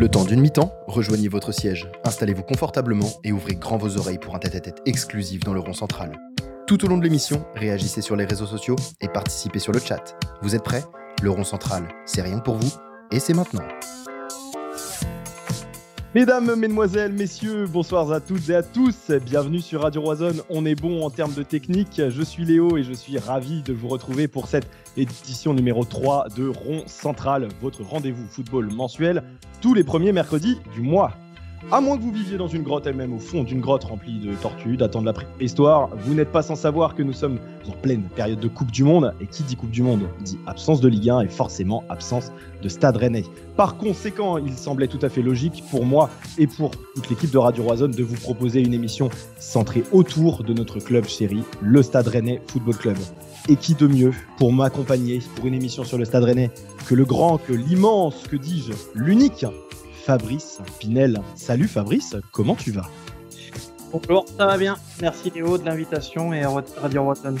Le temps d'une mi-temps, rejoignez votre siège, installez-vous confortablement et ouvrez grand vos oreilles pour un tête-à-tête exclusif dans le rond central. Tout au long de l'émission, réagissez sur les réseaux sociaux et participez sur le chat. Vous êtes prêts? Le rond central, c'est rien pour vous et c'est maintenant. Mesdames, Mesdemoiselles, Messieurs, bonsoir à toutes et à tous. Bienvenue sur Radio Roisonne. On est bon en termes de technique. Je suis Léo et je suis ravi de vous retrouver pour cette édition numéro 3 de Rond Central, votre rendez-vous football mensuel, tous les premiers mercredis du mois. À moins que vous viviez dans une grotte elle-même, au fond d'une grotte remplie de tortues, datant de la préhistoire, vous n'êtes pas sans savoir que nous sommes en pleine période de Coupe du Monde. Et qui dit Coupe du Monde dit absence de Ligue 1 et forcément absence de Stade Rennais. Par conséquent, il semblait tout à fait logique pour moi et pour toute l'équipe de Radio Roisonne de vous proposer une émission centrée autour de notre club chéri, le Stade Rennais Football Club. Et qui de mieux pour m'accompagner pour une émission sur le Stade Rennais que le grand, que l'immense, que dis-je, l'unique Fabrice Pinel. Salut Fabrice, comment tu vas? Bonjour, ça va bien. Merci Léo de l'invitation et Radio Roisonne.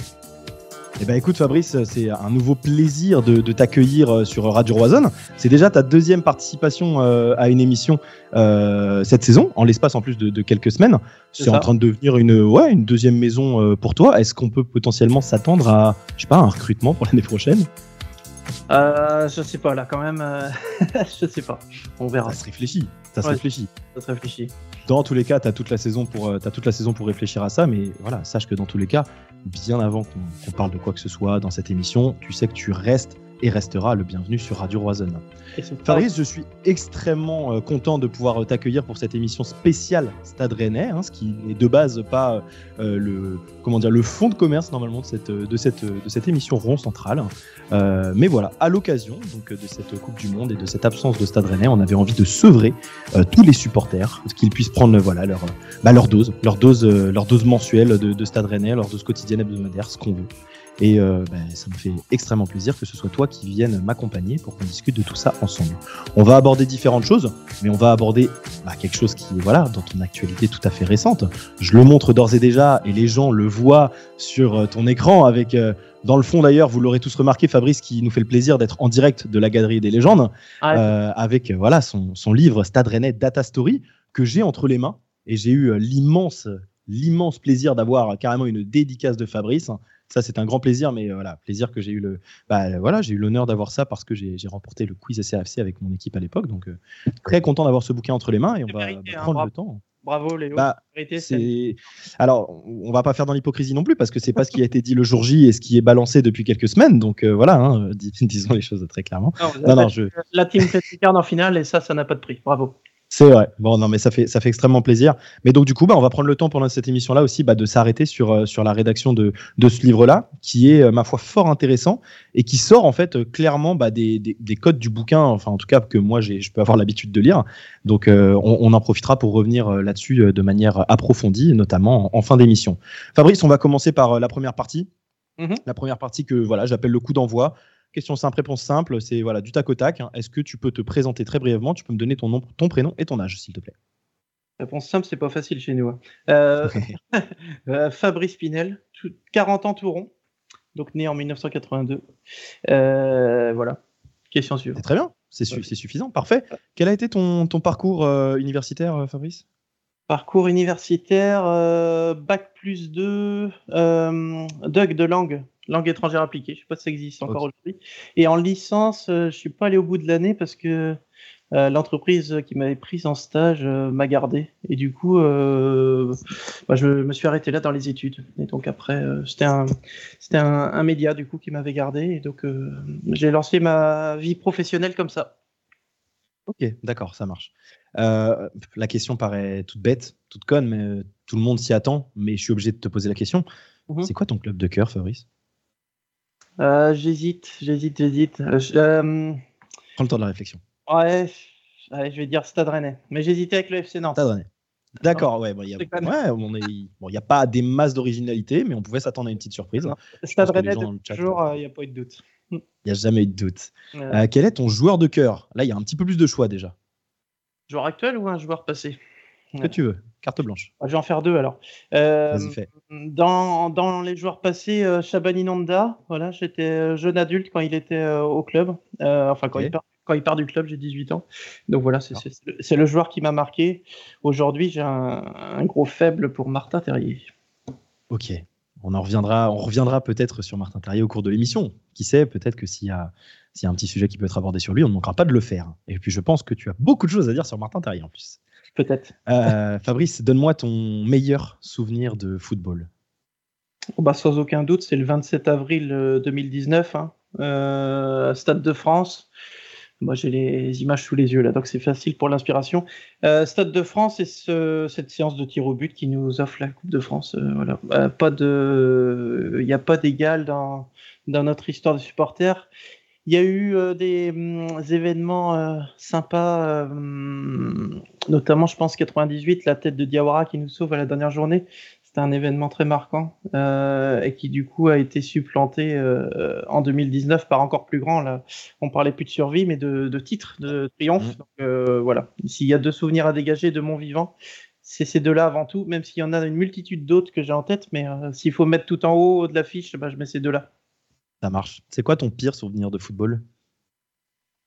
Eh ben écoute Fabrice, c'est un nouveau plaisir de, t'accueillir euh, sur Radio Roisonne. C'est déjà ta deuxième participation euh, à une émission euh, cette saison, en l'espace en plus de, quelques semaines. C'est en train de devenir une, ouais, une deuxième maison pour toi. Est-ce qu'on peut potentiellement s'attendre à, je sais pas, un recrutement pour l'année prochaine? Euh, je sais pas là quand même. Euh, je sais pas. On verra. Ça se réfléchit. Ça se réfléchit. Ça se réfléchit. Dans tous les cas, tu as toute la saison pour euh, as toute la saison pour réfléchir à ça, mais voilà, sache que dans tous les cas, bien avant qu'on parle de quoi que ce soit dans cette émission, tu sais que tu restes et restera le bienvenu sur Radio Roisonne. Fabrice, je suis extrêmement euh, content de pouvoir euh, t'accueillir pour cette émission spéciale Stade Rennais, hein, ce qui n'est de base pas euh, le comment dire le fond de commerce normalement de cette de cette de cette émission rond centrale. mais voilà, à l'occasion donc de cette Coupe du Monde et de cette absence de Stade Rennais, on avait envie de sevrer tous les supporters, qu'ils puissent prendre voilà leur bah, leur dose, leur dose leur dose mensuelle de, de Stade Rennais, leur dose quotidienne hebdomadaire, ce qu'on veut. Et euh, ben, ça me fait extrêmement plaisir que ce soit toi qui viennes m'accompagner pour qu'on discute de tout ça ensemble. On va aborder différentes choses, mais on va aborder bah, quelque chose qui est voilà, dans ton actualité tout à fait récente. Je le montre d'ores et déjà et les gens le voient sur euh, ton écran avec... Euh, dans le fond, d'ailleurs, vous l'aurez tous remarqué, Fabrice, qui nous fait le plaisir d'être en direct de la Galerie des légendes, avec voilà son, son, livre Stade Rennais Data Story, que j'ai entre les mains. Et j'ai eu l'immense, l'immense plaisir d'avoir carrément une dédicace de Fabrice ça c'est un grand plaisir, mais euh, voilà, plaisir que j'ai eu le, bah, voilà, j'ai eu l'honneur d'avoir ça parce que j'ai remporté le quiz SRFC avec mon équipe à l'époque, donc euh, très content d'avoir ce bouquin entre les mains et on va, bah, hein, prendre le temps. Bravo Léo. Bah, Alors, on va pas faire dans l'hypocrisie non plus parce que c'est pas ce qui a été dit le jour J et ce qui est balancé depuis quelques semaines. Donc euh, voilà, hein, disons les choses très clairement. Non, non, je... La team fait en finale et ça, ça n'a pas de prix. Bravo. C'est vrai. Bon, non, mais ça fait, ça fait extrêmement plaisir. Mais donc, du coup, bah, on va prendre le temps pendant cette émission-là aussi bah, de s'arrêter sur, euh, sur la rédaction de, de ce livre-là, qui est, euh, ma foi, fort intéressant et qui sort, en fait, euh, clairement bah, des, des, des, codes du bouquin, enfin, en tout cas, que moi, je peux avoir l'habitude de lire. Donc, on, on, en profitera pour revenir là-dessus de manière approfondie, notamment en, fin d'émission. Fabrice, on va commencer par la première partie. Mm-hmm. La première partie que voilà, j'appelle le coup d'envoi. Question simple, réponse simple, c'est voilà, du tac au tac. Hein. Est-ce que tu peux te présenter très brièvement? Tu peux me donner ton nom, ton prénom et ton âge, s'il te plaît. Réponse simple, c'est pas facile chez nous. Hein. Euh, euh, Fabrice Pinel, 40 ans tout rond, donc né en 1982. Euh, voilà. Question suivante. Très bien, c'est suffisant, parfait. Quel a été ton, ton parcours universitaire, Fabrice? Parcours universitaire, bac plus 2, Doug de langue, langue étrangère appliquée. Je sais pas si ça existe encore aujourd'hui. Et en licence, je euh, je suis pas allé au bout de l'année parce que euh, l'entreprise qui m'avait prise en stage euh, m'a gardé. Et du coup, bah, je me suis arrêté là dans les études. Et donc après, c'était un, c'était un, média du coup qui m'avait gardé. Et donc j'ai lancé ma vie professionnelle comme ça. Ok, d'accord, ça marche. la question paraît toute bête, toute conne, mais tout le monde s'y attend. Mais je suis obligé de te poser la question. Mhm. C'est quoi ton club de cœur, Fabrice? Euh, j'hésite, j'hésite, j'hésite. Euh, euh, Prends le temps de la réflexion. Ouais, je vais dire Stade Rennais. Mais j'hésitais avec le FC Nantes. Stade Rennais. D'accord, ouais, il n'y a, pas des masses d'originalité, mais on pouvait s'attendre à une petite surprise. Stade Rennais, toujours, il n'y a pas eu de doute. Il n'y a jamais eu de doute. quel est ton joueur de cœur? Là, il y a un petit peu plus de choix déjà. Joueur actuel ou un joueur passé? Que tu veux. Carte blanche. Ah, je vais en faire deux alors. Euh, dans, dans, les joueurs passés, euh, Shabani Nanda, voilà, j'étais euh, jeune adulte quand il était au club, enfin quand, il quand il part du club, j'ai 18 ans. Donc voilà, c'est le joueur qui m'a marqué. Aujourd'hui, j'ai un, gros faible pour Martin Terrier. Ok. On en reviendra, on reviendra peut-être sur Martin Terrier au cours de l'émission. Qui sait, peut-être que s'il y, a, y a un petit sujet qui peut être abordé sur lui, on ne manquera pas de le faire. Et puis je pense que tu as beaucoup de choses à dire sur Martin Terrier en plus. Peut-être. Euh, Fabrice, donne-moi ton meilleur souvenir de football. Oh, bah, sans aucun doute, c'est le 27 avril 2019, euh, hein, euh, Stade de France. Moi, j'ai les images sous les yeux là, donc c'est facile pour l'inspiration. Stade de France et cette séance de tir au but qui nous offre la Coupe de France. voilà, pas de, il n'y a pas d'égal dans dans notre histoire de supporters. Il y a eu euh, des hum, événements euh, sympas, euh, notamment, je pense, 98, la tête de Diawara qui nous sauve à la dernière journée. C'était un événement très marquant et qui, du coup, a été supplanté en 2019 par encore plus grand. Là. On parlait plus de survie, mais de, de titre, de triomphe. Mmh. voilà. S'il y a deux souvenirs à dégager de mon vivant, c'est ces deux-là avant tout, même s'il y en a une multitude d'autres que j'ai en tête. Mais s'il faut mettre tout en haut de l'affiche, bah, je mets ces deux-là. Ça marche. C'est quoi ton pire souvenir de football?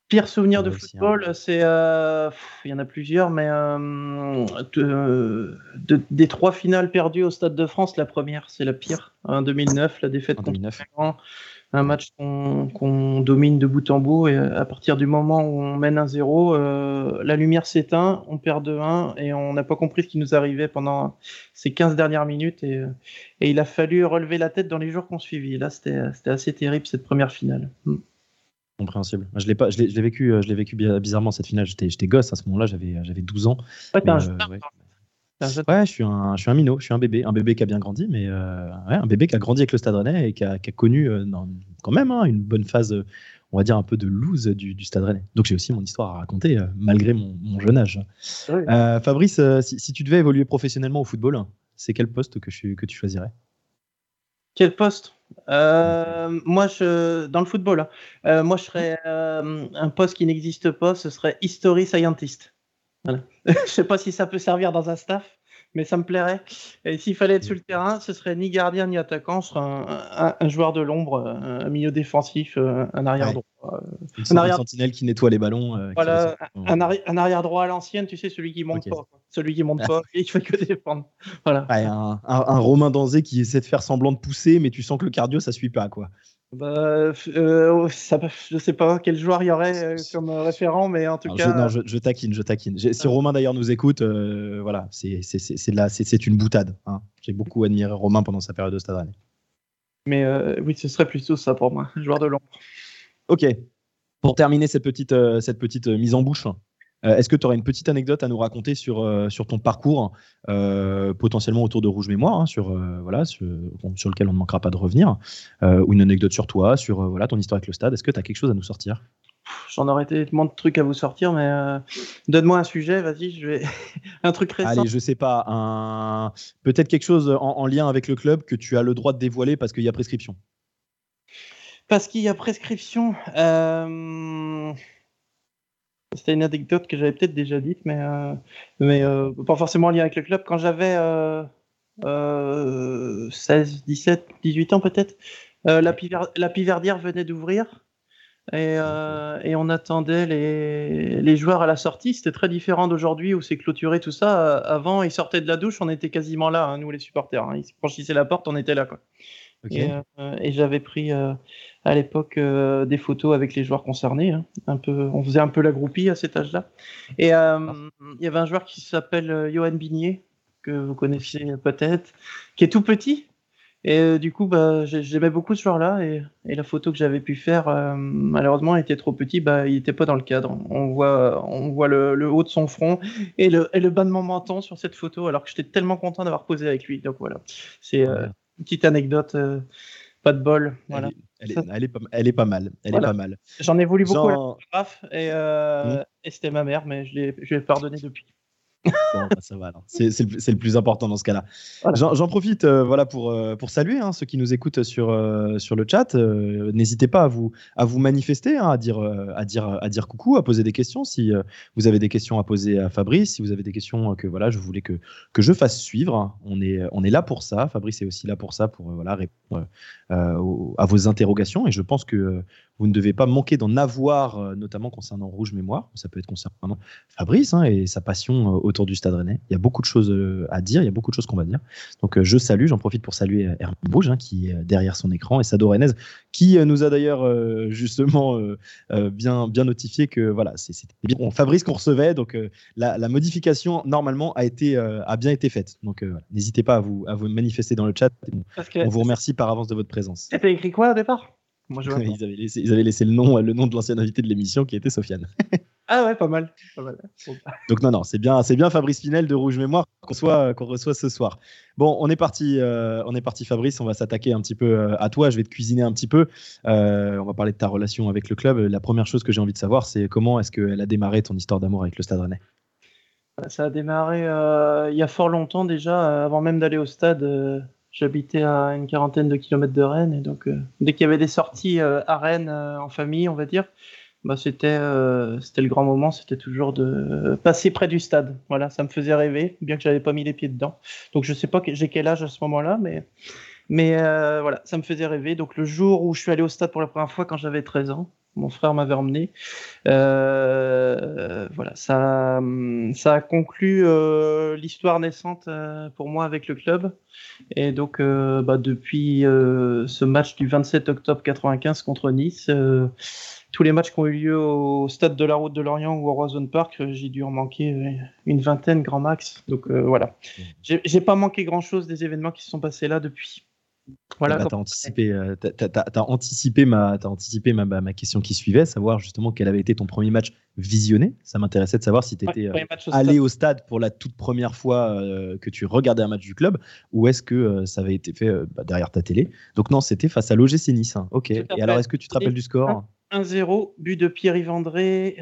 Pire souvenir de football, c'est. Euh, il y en a plusieurs, mais euh, des trois finales perdues au Stade de France, la première, c'est la pire. En 2009, la défaite contre 2009 un match qu'on domine de bout en bout et à partir du moment où on mène un 0 euh, la lumière s'éteint, on perd de 1 et on n'a pas compris ce qui nous arrivait pendant ces 15 dernières minutes et, et il a fallu relever la tête dans les jours qu'on suivit. Là, c'était assez terrible cette première finale. Hmm. Compréhensible. Je l'ai pas, je l'ai vécu, je l'ai vécu bizarrement cette finale. J'étais gosse à ce moment-là, j'avais j'avais 12 ans. Ouais, Ouais, je suis un, je suis un minot, je suis un bébé, un bébé qui a bien grandi, mais euh, un bébé qui a grandi avec le Stade Rennais et qui a, connu euh, quand même hein, une bonne phase, on va dire un peu de loose du, Stade Rennais. Donc j'ai aussi mon histoire à raconter euh, malgré mon, jeune âge. Fabrice, si, tu devais évoluer professionnellement au football, c'est quel poste que, je, que tu choisirais? Quel poste? Moi, je, dans le football, hein. moi, je serais un poste qui n'existe pas. Ce serait history scientist. Voilà. je sais pas si ça peut servir dans un staff, mais ça me plairait. Et s'il fallait être sur le terrain, ce serait ni gardien ni attaquant, ce serait un, joueur de l'ombre, un milieu défensif, euh, un arrière droit. Euh, un arrière sentinelle qui nettoie les ballons. Euh, voilà, un, arrière droit à l'ancienne, tu sais, celui qui monte pas, celui qui monte pas et qui fait que défendre. Voilà. un, Romain Danzé qui essaie de faire semblant de pousser, mais tu sens que le cardio ça suit pas, quoi. Bah, euh, ça, je sais pas quel joueur il y aurait euh, comme euh, référent, mais en tout cas. Je, non, je, taquine, je taquine. Si Romain d'ailleurs nous écoute, euh, voilà, c'est c'est une boutade. Hein. J'ai beaucoup admiré Romain pendant sa période de Stade Mais oui, ce serait plutôt ça pour moi, joueur de l'ombre. Ok. Pour terminer cette petite, cette petite mise en bouche, est-ce que tu aurais une petite anecdote à nous raconter sur, euh, sur ton parcours, euh, potentiellement autour de Rouge Mémoire, hein, sur, voilà, sur, sur, lequel on ne manquera pas de revenir, ou une anecdote sur toi, sur voilà, ton histoire avec le stade? Est-ce que tu as quelque chose à nous sortir? J'en aurais tellement de trucs à vous sortir, mais donne-moi un sujet, vas-y, je vais. un truc récent. Allez, je sais pas, un... peut-être quelque chose en, en, lien avec le club que tu as le droit de dévoiler parce qu'il y a prescription. Parce qu'il y a prescription. Euh... C'était une anecdote que j'avais peut-être déjà dite, mais, euh, mais euh, pas forcément en lien avec le club. Quand j'avais 16, 17, 18 ans peut-être, euh, la, la Piverdière venait d'ouvrir. Et, et, on attendait les, les, joueurs à la sortie. C'était très différent d'aujourd'hui où c'est clôturé tout ça. Avant, ils sortaient de la douche, on était quasiment là, hein, nous les supporters. Hein. Ils franchissaient la porte, on était là. Quoi. Et, et j'avais pris à l'époque euh, des photos avec les joueurs concernés. Hein. Un peu, on faisait un peu la groupie à cet âge-là. Et euh, il y avait un joueur qui s'appelle euh, Johan Bigné, que vous connaissez peut-être, qui est tout petit. Et du coup, bah, j'aimais beaucoup ce joueur-là. Et, la photo que j'avais pu faire, malheureusement, était trop petit. Bah, il n'était pas dans le cadre. On voit, on voit le, haut de son front et le, et le bas de mon menton sur cette photo, alors que j'étais tellement content d'avoir posé avec lui. Donc voilà, c'est petite anecdote. pas de bol. Voilà. Elle est, elle est, pas, elle est pas mal. Elle est pas mal. J'en ai voulu beaucoup à et, euh, mmh. et c'était ma mère, mais je l'ai pardonné depuis. Bah, ça va, c'est le, le, plus important dans ce cas-là. J'en profite euh, voilà, pour, euh, pour saluer hein, ceux qui nous écoutent sur, euh, sur le chat. N'hésitez pas à vous, à vous manifester, hein, à, dire, à, dire, à dire coucou, à poser des questions. Si vous avez des questions à poser à Fabrice, si vous avez des questions que voilà, je voulais que, que je fasse suivre, on est, on est là pour ça. Fabrice est aussi là pour ça, pour voilà, répondre à vos interrogations. Et je pense que vous ne devez pas manquer d'en avoir, euh, notamment concernant Rouge Mémoire. Ça peut être concernant Fabrice hein, et sa passion euh, autour du Stade Rennais. Il y a beaucoup de choses euh, à dire, il y a beaucoup de choses qu'on va dire. Donc je salue, j'en profite pour saluer Hermine Rouge, hein, qui est derrière son écran, et Sado Rennes, qui nous a d'ailleurs justement bien, bien notifié que voilà, c'était bien Fabrice qu'on recevait. Donc la, modification, normalement, a, été, a bien été faite. Donc n'hésitez pas à vous, à vous manifester dans le chat. On vous remercie par avance de votre présence. C'était écrit quoi au départ? ils, avaient laissé, ils, avaient laissé, le nom, le nom de l'ancienne invité de l'émission qui était Sofiane. ah ouais, pas mal. Donc non, non, c'est bien, c'est bien Fabrice Pinel de Rouge Mémoire qu'on reçoit, qu'on reçoit ce soir. Bon, on est parti, euh, on est parti Fabrice, on va s'attaquer un petit peu euh, à toi. Je vais te cuisiner un petit peu. Euh, on va parler de ta relation avec le club. La première chose que j'ai envie de savoir, c'est comment est-ce qu'elle a démarré ton histoire d'amour avec le Stade Rennais? Ça a démarré il y a fort longtemps déjà, avant même d'aller au stade. J'habitais à une quarantaine de kilomètres de Rennes et donc euh, dès qu'il y avait des sorties euh, à Rennes euh, en famille, on va dire, bah c'était c'était le grand moment, c'était toujours de passer près du stade. Voilà, ça me faisait rêver, bien que j'avais pas mis les pieds dedans. Donc je sais pas j'ai quel âge à ce moment-là, mais mais voilà, ça me faisait rêver. Donc le jour où je suis allé au stade pour la première fois quand j'avais 13 ans, mon frère m'avait emmené. Euh, voilà, ça, ça a conclu euh, l'histoire naissante euh, pour moi avec le club. Et donc, bah, depuis ce match du 27 octobre 95 contre Nice, tous les matchs qui ont eu lieu au stade de la Route de Lorient ou au Roison Park, j'ai dû en manquer une vingtaine, grand max. Donc voilà, j'ai pas manqué grand chose des événements qui se sont passés là depuis. Voilà, tu as anticipé, euh, anticipé, ma, as anticipé ma, ma, question qui suivait, savoir justement quel avait été ton premier match visionné. Ça m'intéressait de savoir si tu étais euh, allé au stade pour la toute première fois euh, que tu regardais un match du club ou est-ce que ça avait été fait bah, derrière ta télé? Donc non, c'était face à l'OGC Nice. Hein. Ok. Et alors, est-ce que tu te rappelles du score? 1-0, but de Pierre-Yves André.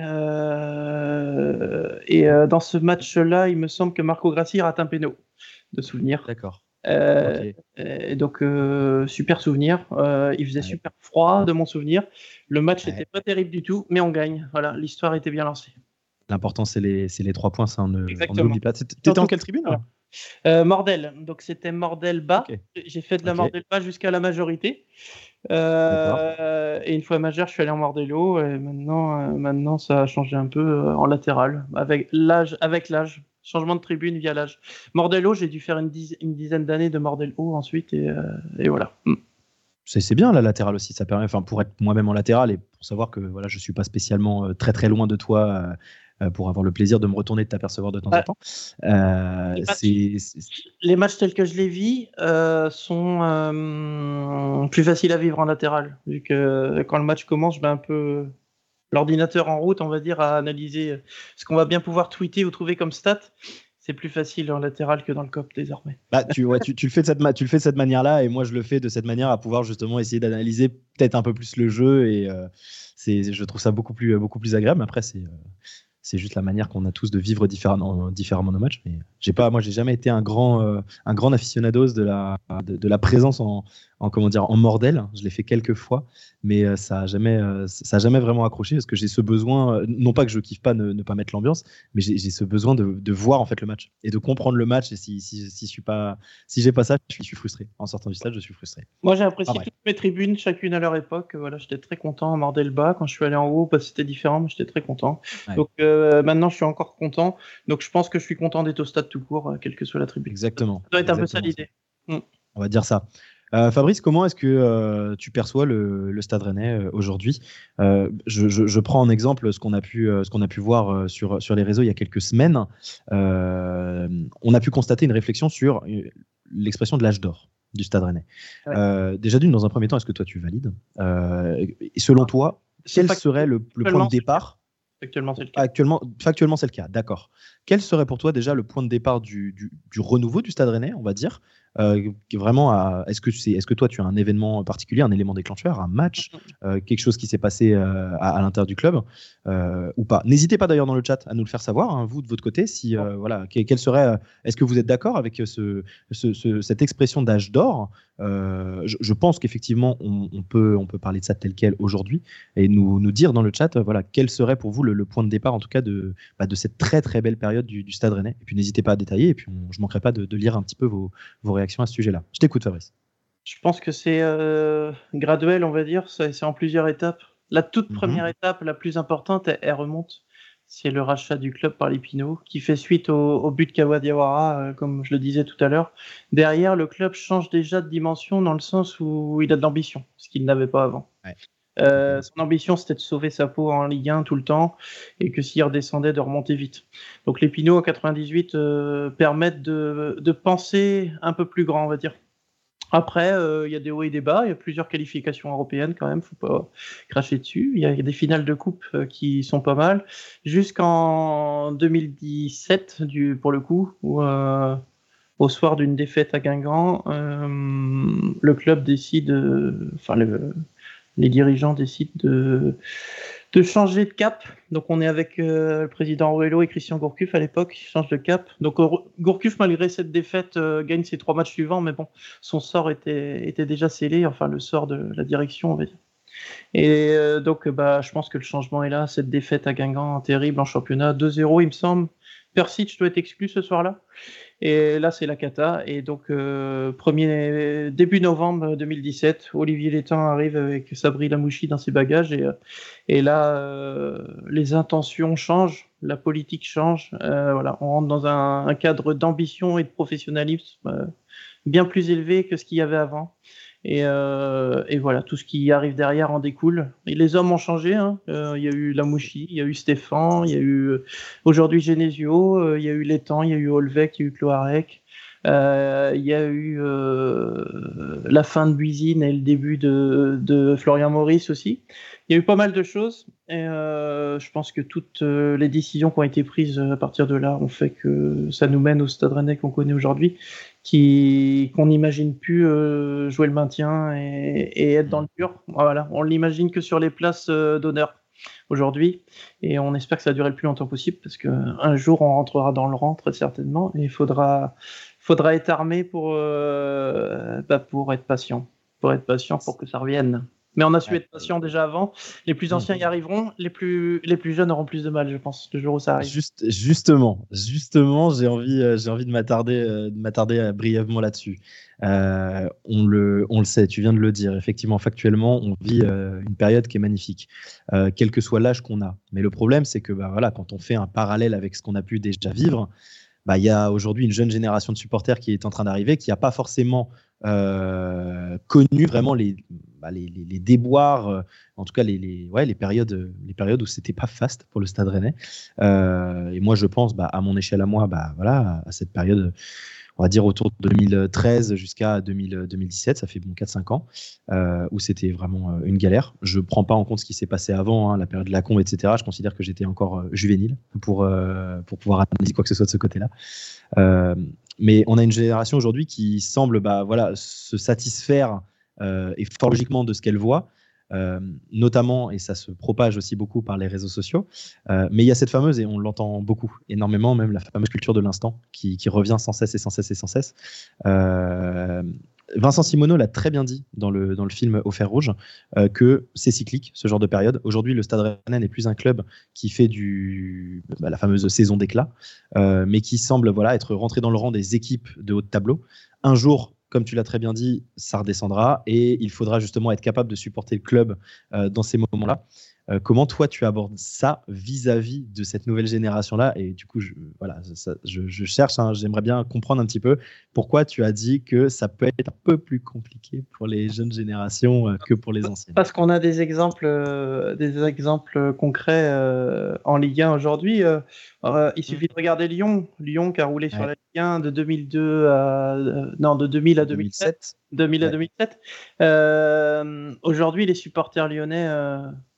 et dans ce match-là, il me semble que Marco Grassi rate un péno de souvenir. D'accord. Euh, donc euh, super souvenir. Euh, il faisait super froid de mon souvenir. Le match n'était pas terrible du tout, mais on gagne. Voilà, l'histoire était bien lancée. L'important c'est les, les trois points, ça on n'oublie pas. T'étais en quelle tribune Mordel, donc c'était Mordel bas. J'ai fait de la Mordel bas jusqu'à la majorité. et une fois majeur, je suis allé en Mordello. Et maintenant, maintenant, ça a changé un peu en latéral, avec l'âge, avec l'âge. Changement de tribune via l'âge. Mordello, j'ai dû faire une, dizaine d'années de Mordello ensuite et, euh, voilà. Mm. C'est bien la latérale aussi, ça permet, enfin pour être moi-même en latéral et pour savoir que voilà, je suis pas spécialement euh, très très loin de toi euh, pour avoir le plaisir de me retourner de t'apercevoir de temps en temps. les, matchs, tels que je les vis sont plus faciles à vivre en latéral, vu que quand le match commence, je un peu l'ordinateur en route, on va dire, à analyser ce qu'on va bien pouvoir tweeter ou trouver comme stat. C'est plus facile en latéral que dans le COP désormais. Bah, tu, le fais de cette, manière-là et moi je le fais de cette manière à pouvoir justement essayer d'analyser peut-être un peu plus le jeu et euh, je trouve ça beaucoup plus, plus agréable. Après, c'est, euh, juste la manière qu'on a tous de vivre différemment, nos matchs. Mais j'ai pas, moi, j'ai jamais été un grand, euh, un grand aficionados de, la présence en, en, comment dire, en mordel. Je l'ai fait quelques fois, mais euh, ça a jamais, euh, ça a jamais vraiment accroché parce que j'ai ce besoin, non pas que je kiffe pas ne, pas mettre l'ambiance, mais j'ai ce besoin de, de, voir en fait le match et de comprendre le match. Et si, si, si je suis pas, si j'ai pas ça, je suis, frustré. En sortant du stade, je suis frustré. Moi, j'ai apprécié toutes mes tribunes, chacune à leur époque. Voilà, j'étais très content en mordel bas quand je suis allé en haut, parce que c'était différent, mais j'étais très content. Donc euh, maintenant, je suis encore content. Donc je pense que je suis content d'être au stade tout court, euh, quelle que soit la tribune. Exactement. Ça doit être un peu ça l'idée. Mm. On va dire ça. Euh, Fabrice, comment est-ce que tu perçois le, Stade Rennais aujourd'hui? Je, prends en exemple ce qu'on a pu, ce qu'on a pu voir sur, sur les réseaux il y a quelques semaines. on a pu constater une réflexion sur l'expression de l'âge d'or du Stade Rennais. déjà d'une, dans un premier temps, est-ce que toi tu valides? Et selon toi, quel serait le, le point de départ? Actuellement, c'est le cas. Actuellement, factuellement, c'est le cas, d'accord. Quel serait pour toi déjà le point de départ du, du, du renouveau du Stade Rennais, on va dire? euh, vraiment, est-ce que, c'est, est-ce que toi, tu as un événement particulier, un élément déclencheur, un match, euh, quelque chose qui s'est passé euh, à, l'intérieur du club ou pas? N'hésitez pas d'ailleurs dans le chat à nous le faire savoir, hein, vous de votre côté, si voilà, quel serait, est-ce que vous êtes d'accord avec ce, cette expression d'âge d'or? Je, pense qu'effectivement, on, peut, on peut parler de ça tel quel aujourd'hui et nous, nous dire dans le chat, voilà, quel serait pour vous le, point de départ, en tout cas, de, bah, de cette très très belle période du, Stade Rennais. Et puis n'hésitez pas à détailler, et puis je ne manquerai pas de, lire un petit peu vos, vos à ce sujet-là. Je t'écoute, Fabrice. Je pense que c'est euh, graduel, on va dire. C'est en plusieurs étapes. La toute mhm. première étape, la plus importante, elle, remonte. C'est le rachat du club par l'Épino, qui fait suite au, but Kawadiawara, euh, comme je le disais tout à l'heure. Derrière, le club change déjà de dimension dans le sens où il a de l'ambition, ce qu'il n'avait pas avant. Euh, son ambition, c'était de sauver sa peau en Ligue 1 tout le temps et que s'il redescendait, de remonter vite. Donc les Pinots en 98 euh, permettent de, penser un peu plus grand, on va dire. Après, euh, il y a des hauts et des bas, il y a plusieurs qualifications européennes quand même, faut pas cracher dessus. Il y, a des finales de coupe qui sont pas mal. Jusqu'en 2017, du, pour le coup, où au soir d'une défaite à Guingamp, le club décide, enfin les dirigeants décident de, de changer de cap. Donc on est avec euh, le président Ruello et Christian Gourcuff à l'époque, ils changent de cap. Donc euh, Gourcuff, malgré cette défaite, euh, gagne ses trois matchs suivants, mais bon, son sort était, était déjà scellé, enfin le sort de la direction, on va dire. Et donc bah, je pense que le changement est là, cette défaite à Guingamp, terrible en championnat, 2-0 il me semble. Persic doit être exclu ce soir-là. Et là, c'est la cata. Et donc, euh, premier, début novembre 2017, Olivier Létang arrive avec Sabri Lamouchi dans ses bagages. Et, euh, et là, euh, les intentions changent, la politique change. voilà, on rentre dans un, un cadre d'ambition et de professionnalisme bien plus élevé que ce qu'il y avait avant. Et, euh, et, voilà, tout ce qui arrive derrière en découle. Et les hommes ont changé. Hein. Euh, il y a eu Lamouchi, il y a eu Stéphane, il y a eu euh, aujourd'hui Genesio, il y a eu Létang, il y a eu Olvec, il y a eu Cloarec. Il y a eu la fin de Buisine et le début de, de, Florian Maurice aussi. Il y a eu pas mal de choses et je pense que toutes les décisions qui ont été prises à partir de là ont fait que ça nous mène au Stade Rennais qu'on connaît aujourd'hui qui qu'on n'imagine plus euh, jouer le maintien et, et, être dans le dur. Voilà, on l'imagine que sur les places euh, d'honneur aujourd'hui et on espère que ça va durer le plus longtemps possible parce que un jour on rentrera dans le rang très certainement et il faudra faudra être armé pour euh, bah, pour être patient, pour être patient pour que ça revienne. Mais on a su être patient déjà avant. Les plus anciens y arriveront, les plus, les plus jeunes auront plus de mal, je pense, le jour où ça arrive. Juste, justement, justement, j'ai envie, euh, j'ai envie de m'attarder, euh, de m'attarder euh, brièvement là-dessus. on, le, on le sait, tu viens de le dire. Effectivement, factuellement, on vit une période qui est magnifique, quel que soit l'âge qu'on a. Mais le problème, c'est que bah, voilà, quand on fait un parallèle avec ce qu'on a pu déjà vivre, bah, il y a aujourd'hui une jeune génération de supporters qui est en train d'arriver, qui n'a pas forcément euh, connu vraiment les, bah, les, déboires, euh, en tout cas les, ouais, les, périodes, les périodes où c'était pas faste pour le Stade Rennais. Euh, et moi, je pense, bah, à mon échelle à moi, bah, voilà, à cette période on va dire autour de 2013 jusqu'à 2017, ça fait bon 4-5 ans, euh, où c'était vraiment euh, une galère. Je ne prends pas en compte ce qui s'est passé avant, hein, la période de la combe, etc. Je considère que j'étais encore euh, juvénile pour, pour pouvoir analyser quoi que ce soit de ce côté-là. mais on a une génération aujourd'hui qui semble bah, voilà, se satisfaire et fort logiquement de ce qu'elle voit, euh, notamment, et ça se propage aussi beaucoup par les réseaux sociaux, euh, mais il y a cette fameuse, et on l'entend beaucoup, énormément, même la fameuse culture de l'instant qui, revient sans cesse et sans cesse et sans cesse. Euh, Vincent Simoneau l'a très bien dit dans le, dans le film Au fer rouge, que c'est cyclique, ce genre de période. Aujourd'hui, le Stade Rennais n'est plus un club qui fait du, bah, la fameuse saison d'éclat, mais qui semble voilà, être rentré dans le rang des équipes de haut de tableau. Un jour, comme tu l'as très bien dit, ça redescendra et il faudra justement être capable de supporter le club euh, dans ces moments-là. Euh, comment toi tu abordes ça vis-à-vis de cette nouvelle génération-là? Et du coup, je, voilà, je, cherche, hein, j'aimerais bien comprendre un petit peu pourquoi tu as dit que ça peut être un peu plus compliqué pour les jeunes générations euh, que pour les anciennes. Parce qu'on a des exemples, des exemples concrets en Ligue 1 aujourd'hui. Il suffit de regarder Lyon, Lyon qui a roulé sur la Ligue 1 de 2002 à non de 2000 à 2007. 2000 à 2007. aujourd'hui, les supporters lyonnais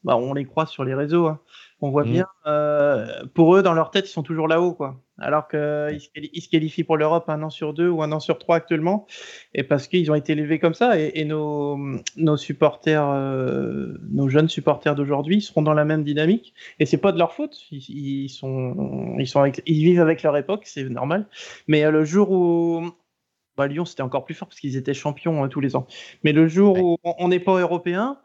bah, on les croit sur les réseaux. Hein. On voit mm. bien, euh, pour eux, dans leur tête, ils sont toujours là-haut, quoi. Alors qu'ils se qualifient pour l'Europe un an sur deux ou un an sur trois actuellement, et parce qu'ils ont été élevés comme ça. Et, nos, nos supporters, euh, nos jeunes supporters d'aujourd'hui seront dans la même dynamique. Et c'est pas de leur faute. Ils, sont, ils sont, ils vivent avec leur époque, c'est normal. Mais euh, le jour où bah, Lyon, c'était encore plus fort parce qu'ils étaient champions tous les ans. Mais le jour où on n'est pas européen,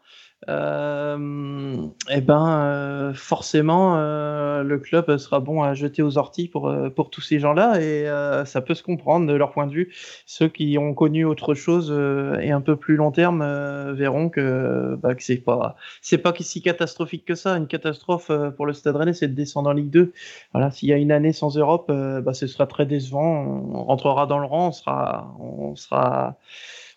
euh, eh ben, euh, forcément, euh, le club sera bon à jeter aux orties pour, pour tous ces gens-là et ça peut se comprendre de leur point de vue. Ceux qui ont connu autre chose et un peu plus long terme verront que, bah, que c'est pas c'est pas si catastrophique que ça. Une catastrophe pour le Stade Rennais, c'est de descendre en Ligue 2. Voilà, s'il y a une année sans Europe, bah, ce sera très décevant. On rentrera dans le rang, on sera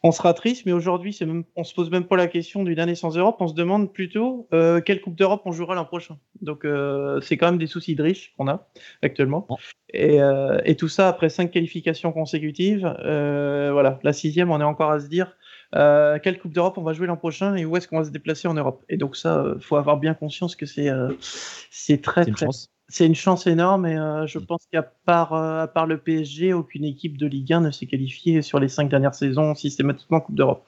on sera triste, mais aujourd'hui, c'est même, on se pose même pas la question d'une année sans Europe. On se demande plutôt euh, quelle Coupe d'Europe on jouera l'an prochain. Donc, euh, c'est quand même des soucis de riches qu'on a actuellement. Euh, et, tout ça après cinq qualifications consécutives. voilà, la sixième, on est encore à se dire quelle Coupe d'Europe on va jouer l'an prochain et où est-ce qu'on va se déplacer en Europe. Et donc ça, faut avoir bien conscience que c'est c'est très très c'est une chance énorme et euh, je mm. pense qu'à part, euh, à part le PSG, aucune équipe de Ligue 1 ne s'est qualifiée sur les cinq dernières saisons systématiquement en Coupe d'Europe.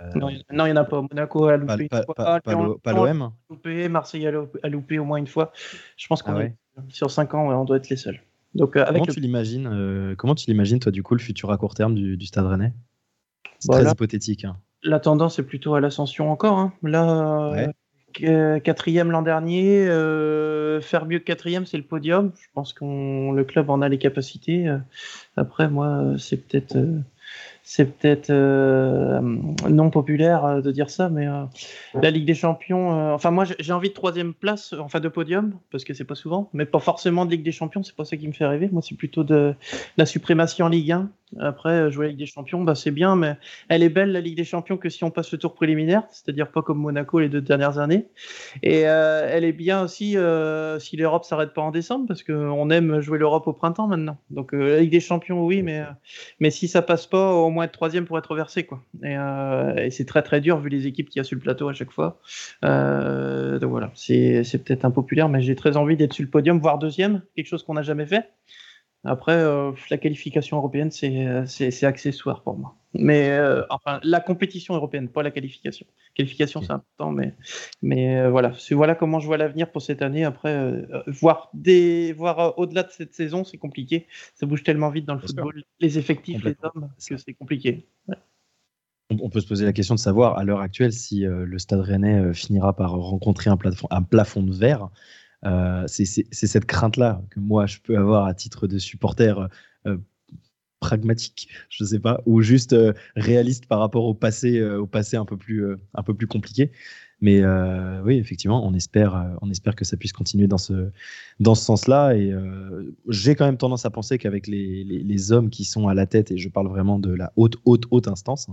Euh, non, il n'y en a pas. Monaco a loupé pas, une fois. Pas, l'OM Marseille a loupé au moins une fois. Je pense qu'on ah est sur cinq ans, on doit être les seuls. Donc, avec comment, tu l'imagines, comment tu l'imagines, toi, du coup, le futur à court terme du, Stade Rennais? C'est très hypothétique. Hein. La tendance est plutôt à l'ascension encore. Hein. Là, quatrième l'an dernier. Euh, faire mieux que quatrième, c'est le podium. Je pense qu'on le club en a les capacités. Euh, après, moi, c'est peut-être euh, c'est peut-être euh, non populaire euh, de dire ça, mais euh, la Ligue des Champions, enfin moi j'ai envie de troisième place, enfin de podium, parce que c'est pas souvent, mais pas forcément de Ligue des Champions, c'est pas ça qui me fait rêver. Moi c'est plutôt de, la suprématie en Ligue 1. Après, jouer la Ligue des Champions, bah, c'est bien, mais elle est belle la Ligue des Champions que si on passe le tour préliminaire, c'est-à-dire pas comme Monaco les deux dernières années. Et elle est bien aussi si l'Europe s'arrête pas en décembre, parce qu'on aime jouer l'Europe au printemps maintenant. Donc la Ligue des Champions, oui, mais, mais si ça passe pas, au moins être troisième pour être versé. Quoi. Euh, et, c'est très très dur vu les équipes qu'il y a sur le plateau à chaque fois. Euh, donc voilà, c'est, peut-être impopulaire, mais j'ai très envie d'être sur le podium, voire deuxième, quelque chose qu'on n'a jamais fait. Après, euh, la qualification européenne, c'est accessoire pour moi. Mais euh, enfin, la compétition européenne, pas la qualification. Qualification, c'est important, mais, mais euh, voilà. Voilà comment je vois l'avenir pour cette année. Après, voir, des, voir au-delà de cette saison, c'est compliqué. Ça bouge tellement vite dans le football, les effectifs, les hommes, que c'est compliqué. On peut se poser la question de savoir à l'heure actuelle si le Stade Rennais finira par rencontrer un plafond, un plafond de verre. Euh, c'est cette crainte-là que moi je peux avoir à titre de supporter euh, pragmatique, je ne sais pas, ou juste euh, réaliste par rapport au passé, au passé un peu plus, compliqué. Mais oui, effectivement, on espère, on espère que ça puisse continuer dans ce, dans ce sens-là. Et j'ai quand même tendance à penser qu'avec les, hommes qui sont à la tête, et je parle vraiment de la haute, haute, haute instance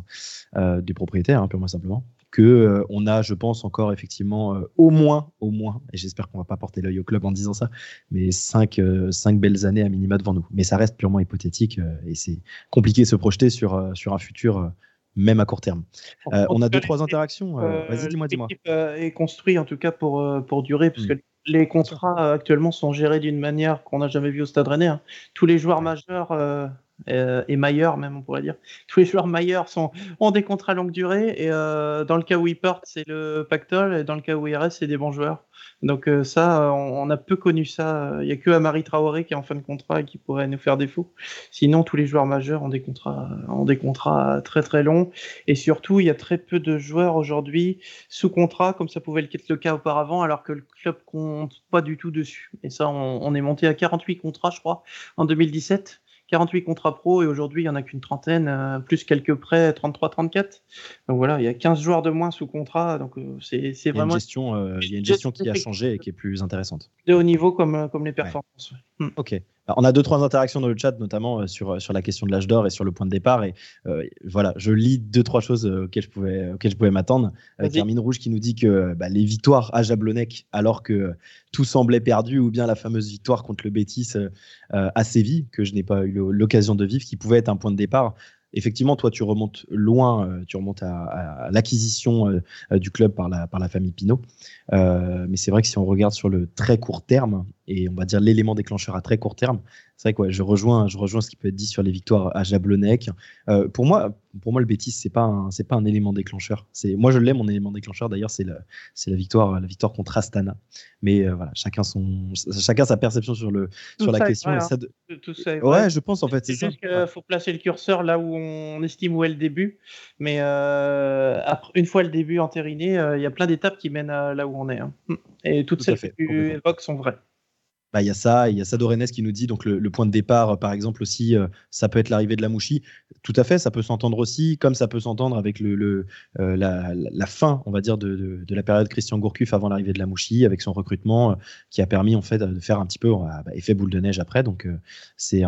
des propriétaires, hein, purement simplement, que euh, on a, je pense, encore effectivement euh, au moins, au moins, et j'espère qu'on va pas porter l'œil au club en disant ça, mais cinq, euh, cinq belles années à minima devant nous. Mais ça reste purement hypothétique et c'est compliqué de se projeter sur, sur un futur même à court terme. on a deux, trois interactions. Vas-y, dis-moi, dis-moi. est construit en tout cas pour, pour durer, parce que mm. les contrats actuellement sont gérés d'une manière qu'on n'a jamais vue au Stade Rennais. Hein. Tous les joueurs majeurs euh, et Mayer même on pourrait dire. Tous les joueurs Mayer sont ont des contrats longue durée et euh, dans le cas où ils partent c'est le pactole et dans le cas où ils restent c'est des bons joueurs. Donc euh, ça on, a peu connu ça. Il y a que Amari Traoré qui est en fin de contrat et qui pourrait nous faire défaut. Sinon tous les joueurs majeurs ont des contrats ont des contrats très très longs et surtout il y a très peu de joueurs aujourd'hui sous contrat comme ça pouvait être le cas auparavant alors que le club compte pas du tout dessus. Et ça on, on est monté à 48 contrats je crois en 2017. 48 contrats pro et aujourd'hui il n'y en a qu'une trentaine, euh, plus quelques prêts, 33-34. Donc voilà, il y a 15 joueurs de moins sous contrat. Donc euh, c'est vraiment. Euh, il y a une gestion, qui a changé et qui est plus intéressante. De haut niveau comme, comme les performances. Hmm. Ok on a deux trois interactions dans le chat, notamment euh, sur, euh, sur la question de l'âge d'or et sur le point de départ. Et euh, voilà, je lis deux trois choses auxquelles je pouvais, auxquelles je pouvais m'attendre. Carmine Rouge qui nous dit que bah, les victoires à Jablonec, alors que tout semblait perdu, ou bien la fameuse victoire contre le Bétis à Séville, que je n'ai pas eu l'occasion de vivre, qui pouvait être un point de départ effectivement, toi, tu remontes loin, tu remontes à, l'acquisition du club par la, par la famille Pinot. Euh, mais c'est vrai que si on regarde sur le très court terme, et on va dire l'élément déclencheur à très court terme. C'est vrai que je, rejoins, je rejoins ce qui peut être dit sur les victoires à Jablonec. Euh, pour, moi, pour moi, le Bétis, ce n'est pas, un, pas un élément déclencheur. Moi, je l'aime, mon élément déclencheur, d'ailleurs, c'est la, la, victoire, la victoire contre Astana. Mais euh, voilà, chacun, son, chacun sa perception sur, le, sur la question. ça ouais, je pense, en fait, c'est ça. Il faut placer le curseur là où on estime où est le début. Mais euh, après, une fois le début entériné, il y a plein d'étapes qui mènent à là où on est. Hein. Et toutes celles que tu évoques sont vraies. Bah, il y a ça, il y a Sadorenes qui nous dit donc le, point de départ, par exemple aussi, euh, ça peut être l'arrivée de la Mouchi. Tout à fait, ça peut s'entendre aussi, comme ça peut s'entendre avec le, euh, la, fin, on va dire, de, la période Christian Gourcuff avant l'arrivée de la Mouchi, avec son recrutement, euh, qui a permis en fait de faire un petit peu bah, effet boule de neige après. Donc c'est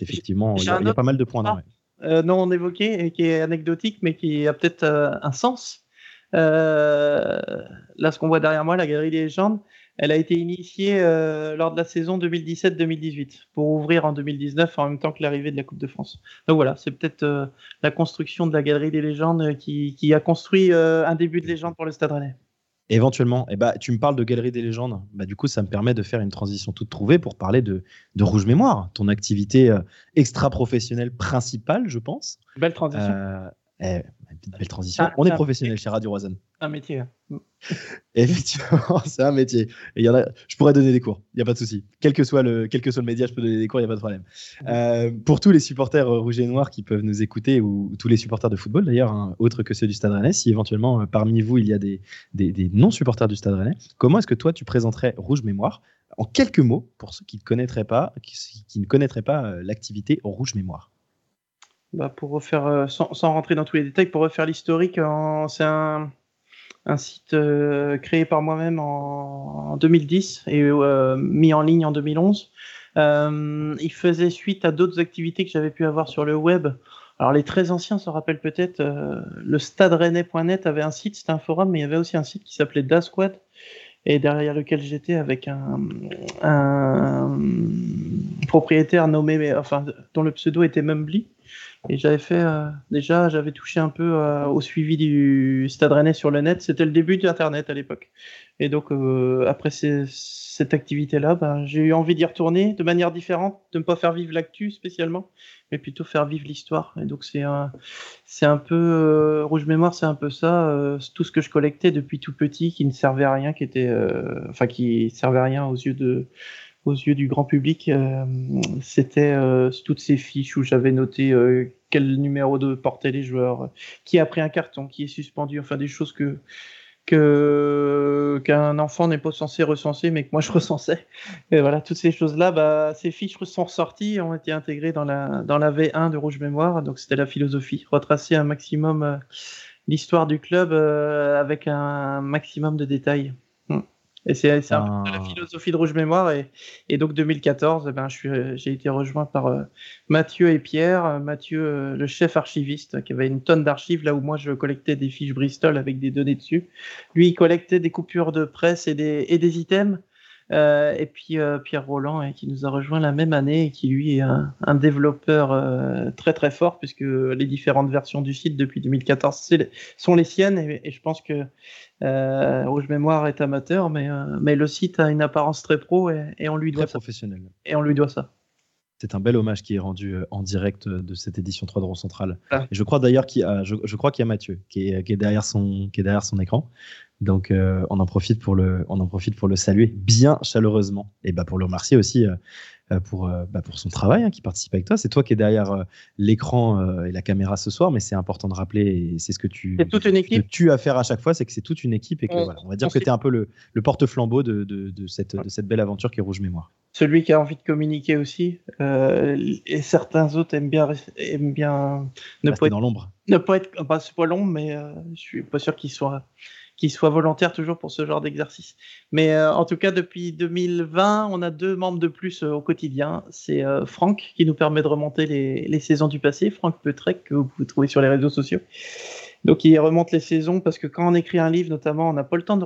effectivement, il y, a, pas mal de points. Là, non, on évoquait et qui est anecdotique, mais qui a peut-être un sens. là, ce qu'on voit derrière moi, la galerie des légendes elle a été initiée euh, lors de la saison 2017-2018 pour ouvrir en 2019 en même temps que l'arrivée de la Coupe de France. Donc voilà, c'est peut-être euh, la construction de la Galerie des légendes qui, a construit euh, un début de légende pour le Stade Rennais. Éventuellement, eh bah, tu me parles de Galerie des légendes. Bah, du coup, ça me permet de faire une transition toute trouvée pour parler de, de Rouge Mémoire, ton activité extra-professionnelle principale, je pense. Belle transition. Eh, belle transition. On est professionnel chez Radio Roisanne. Un métier. Effectivement, c'est un métier. Et y en a, je pourrais donner des cours, il n'y a pas de souci. Quel que, soit le, quel que soit le média, je peux donner des cours, il n'y a pas de problème. Euh, pour tous les supporters euh, rouges et noirs qui peuvent nous écouter, ou, tous les supporters de football d'ailleurs, hein, autres que ceux du Stade Rennais, si éventuellement euh, parmi vous il y a des, des, non-supporters du Stade Rennais, comment est-ce que toi tu présenterais Rouge Mémoire en quelques mots pour ceux qui ne connaîtraient pas, qui, qui ne connaîtraient pas l'activité Rouge Mémoire? Bah pour refaire, sans, sans, rentrer dans tous les détails, pour refaire l'historique, c'est un, site euh, créé par moi-même en, 2010 et euh, mis en ligne en 2011. Euh, il faisait suite à d'autres activités que j'avais pu avoir sur le web. Alors les très anciens se rappellent peut-être, le stade rennais.net avait un site, c'était un forum, mais il y avait aussi un site qui s'appelait Dasquad et derrière lequel j'étais avec un, un, propriétaire nommé, enfin dont le pseudo était Mumbly. Et j'avais fait euh, déjà, j'avais touché un peu euh, au suivi du Stade Rennais sur le net. C'était le début d'Internet à l'époque. Et donc euh, après cette activité-là, ben, j'ai eu envie d'y retourner de manière différente, de ne pas faire vivre l'actu spécialement, mais plutôt faire vivre l'histoire. Et donc c'est un, c'est un peu rouge mémoire, c'est un peu ça, tout ce que je collectais depuis tout petit, qui ne servait à rien, qui était, enfin qui servait à rien aux yeux de aux yeux du grand public, euh, c'était euh, toutes ces fiches où j'avais noté euh, quel numéro de portaient les joueurs, qui a pris un carton, qui est suspendu, enfin des choses que qu'un enfant n'est pas censé recenser, mais que moi je recensais. Et voilà, toutes ces choses-là, bah, ces fiches sont ressorties, ont été intégrées dans la dans la V1 de Rouge Mémoire. Donc c'était la philosophie, retracer un maximum l'histoire du club avec un maximum de détails. Et c'est un peu la ah. philosophie de Rouge Mémoire. Et, et donc 2014, eh ben, j'ai été rejoint par euh, Mathieu et Pierre. Mathieu, euh, le chef archiviste, qui avait une tonne d'archives, là où moi je collectais des fiches Bristol avec des données dessus. Lui, il collectait des coupures de presse et des, et des items. Euh, et puis euh, Pierre Roland hein, qui nous a rejoint la même année et qui lui est un, un développeur euh, très très fort puisque les différentes versions du site depuis 2014 sont les siennes et, et, je pense que Rouge Mémoire est amateur, mais, mais le site a une apparence très pro et, et on lui doit très professionnel. Et on lui doit ça. C'est un bel hommage qui est rendu en direct de cette édition 3 de Rond Central. Ah. je crois d'ailleurs qu'il y a, je, je crois qu'il y a Mathieu qui est, qui est, derrière son, qui est derrière son écran. Donc on en profite pour le, on en profite pour le saluer bien chaleureusement et bah pour le remercier aussi euh, pour, euh, bah, pour son travail, hein, qui participe avec toi. C'est toi qui es derrière euh, l'écran et la caméra ce soir, mais c'est important de rappeler, et c'est ce que tu, toute une équipe. Que tu as à faire à chaque fois, c'est que c'est toute une équipe, et que, on, voilà, on va dire que tu es un peu le, le porte-flambeau de, de, de, cette, de cette belle aventure qui est Rouge Mémoire. Celui qui a envie de communiquer aussi, et certains autres aiment bien, aiment bien ne pas être dans l'ombre. Ne pas être, pas, pas l'ombre, mais je suis pas sûr qu'ils soient qui soit volontaire toujours pour ce genre d'exercice. Mais euh, en tout cas, depuis 2020, on a deux membres de plus euh, au quotidien. C'est euh, Franck qui nous permet de remonter les, les saisons du passé, Franck Petrec, que vous pouvez trouver sur les réseaux sociaux. Donc il remonte les saisons parce que quand on écrit un livre, notamment, on n'a pas le temps de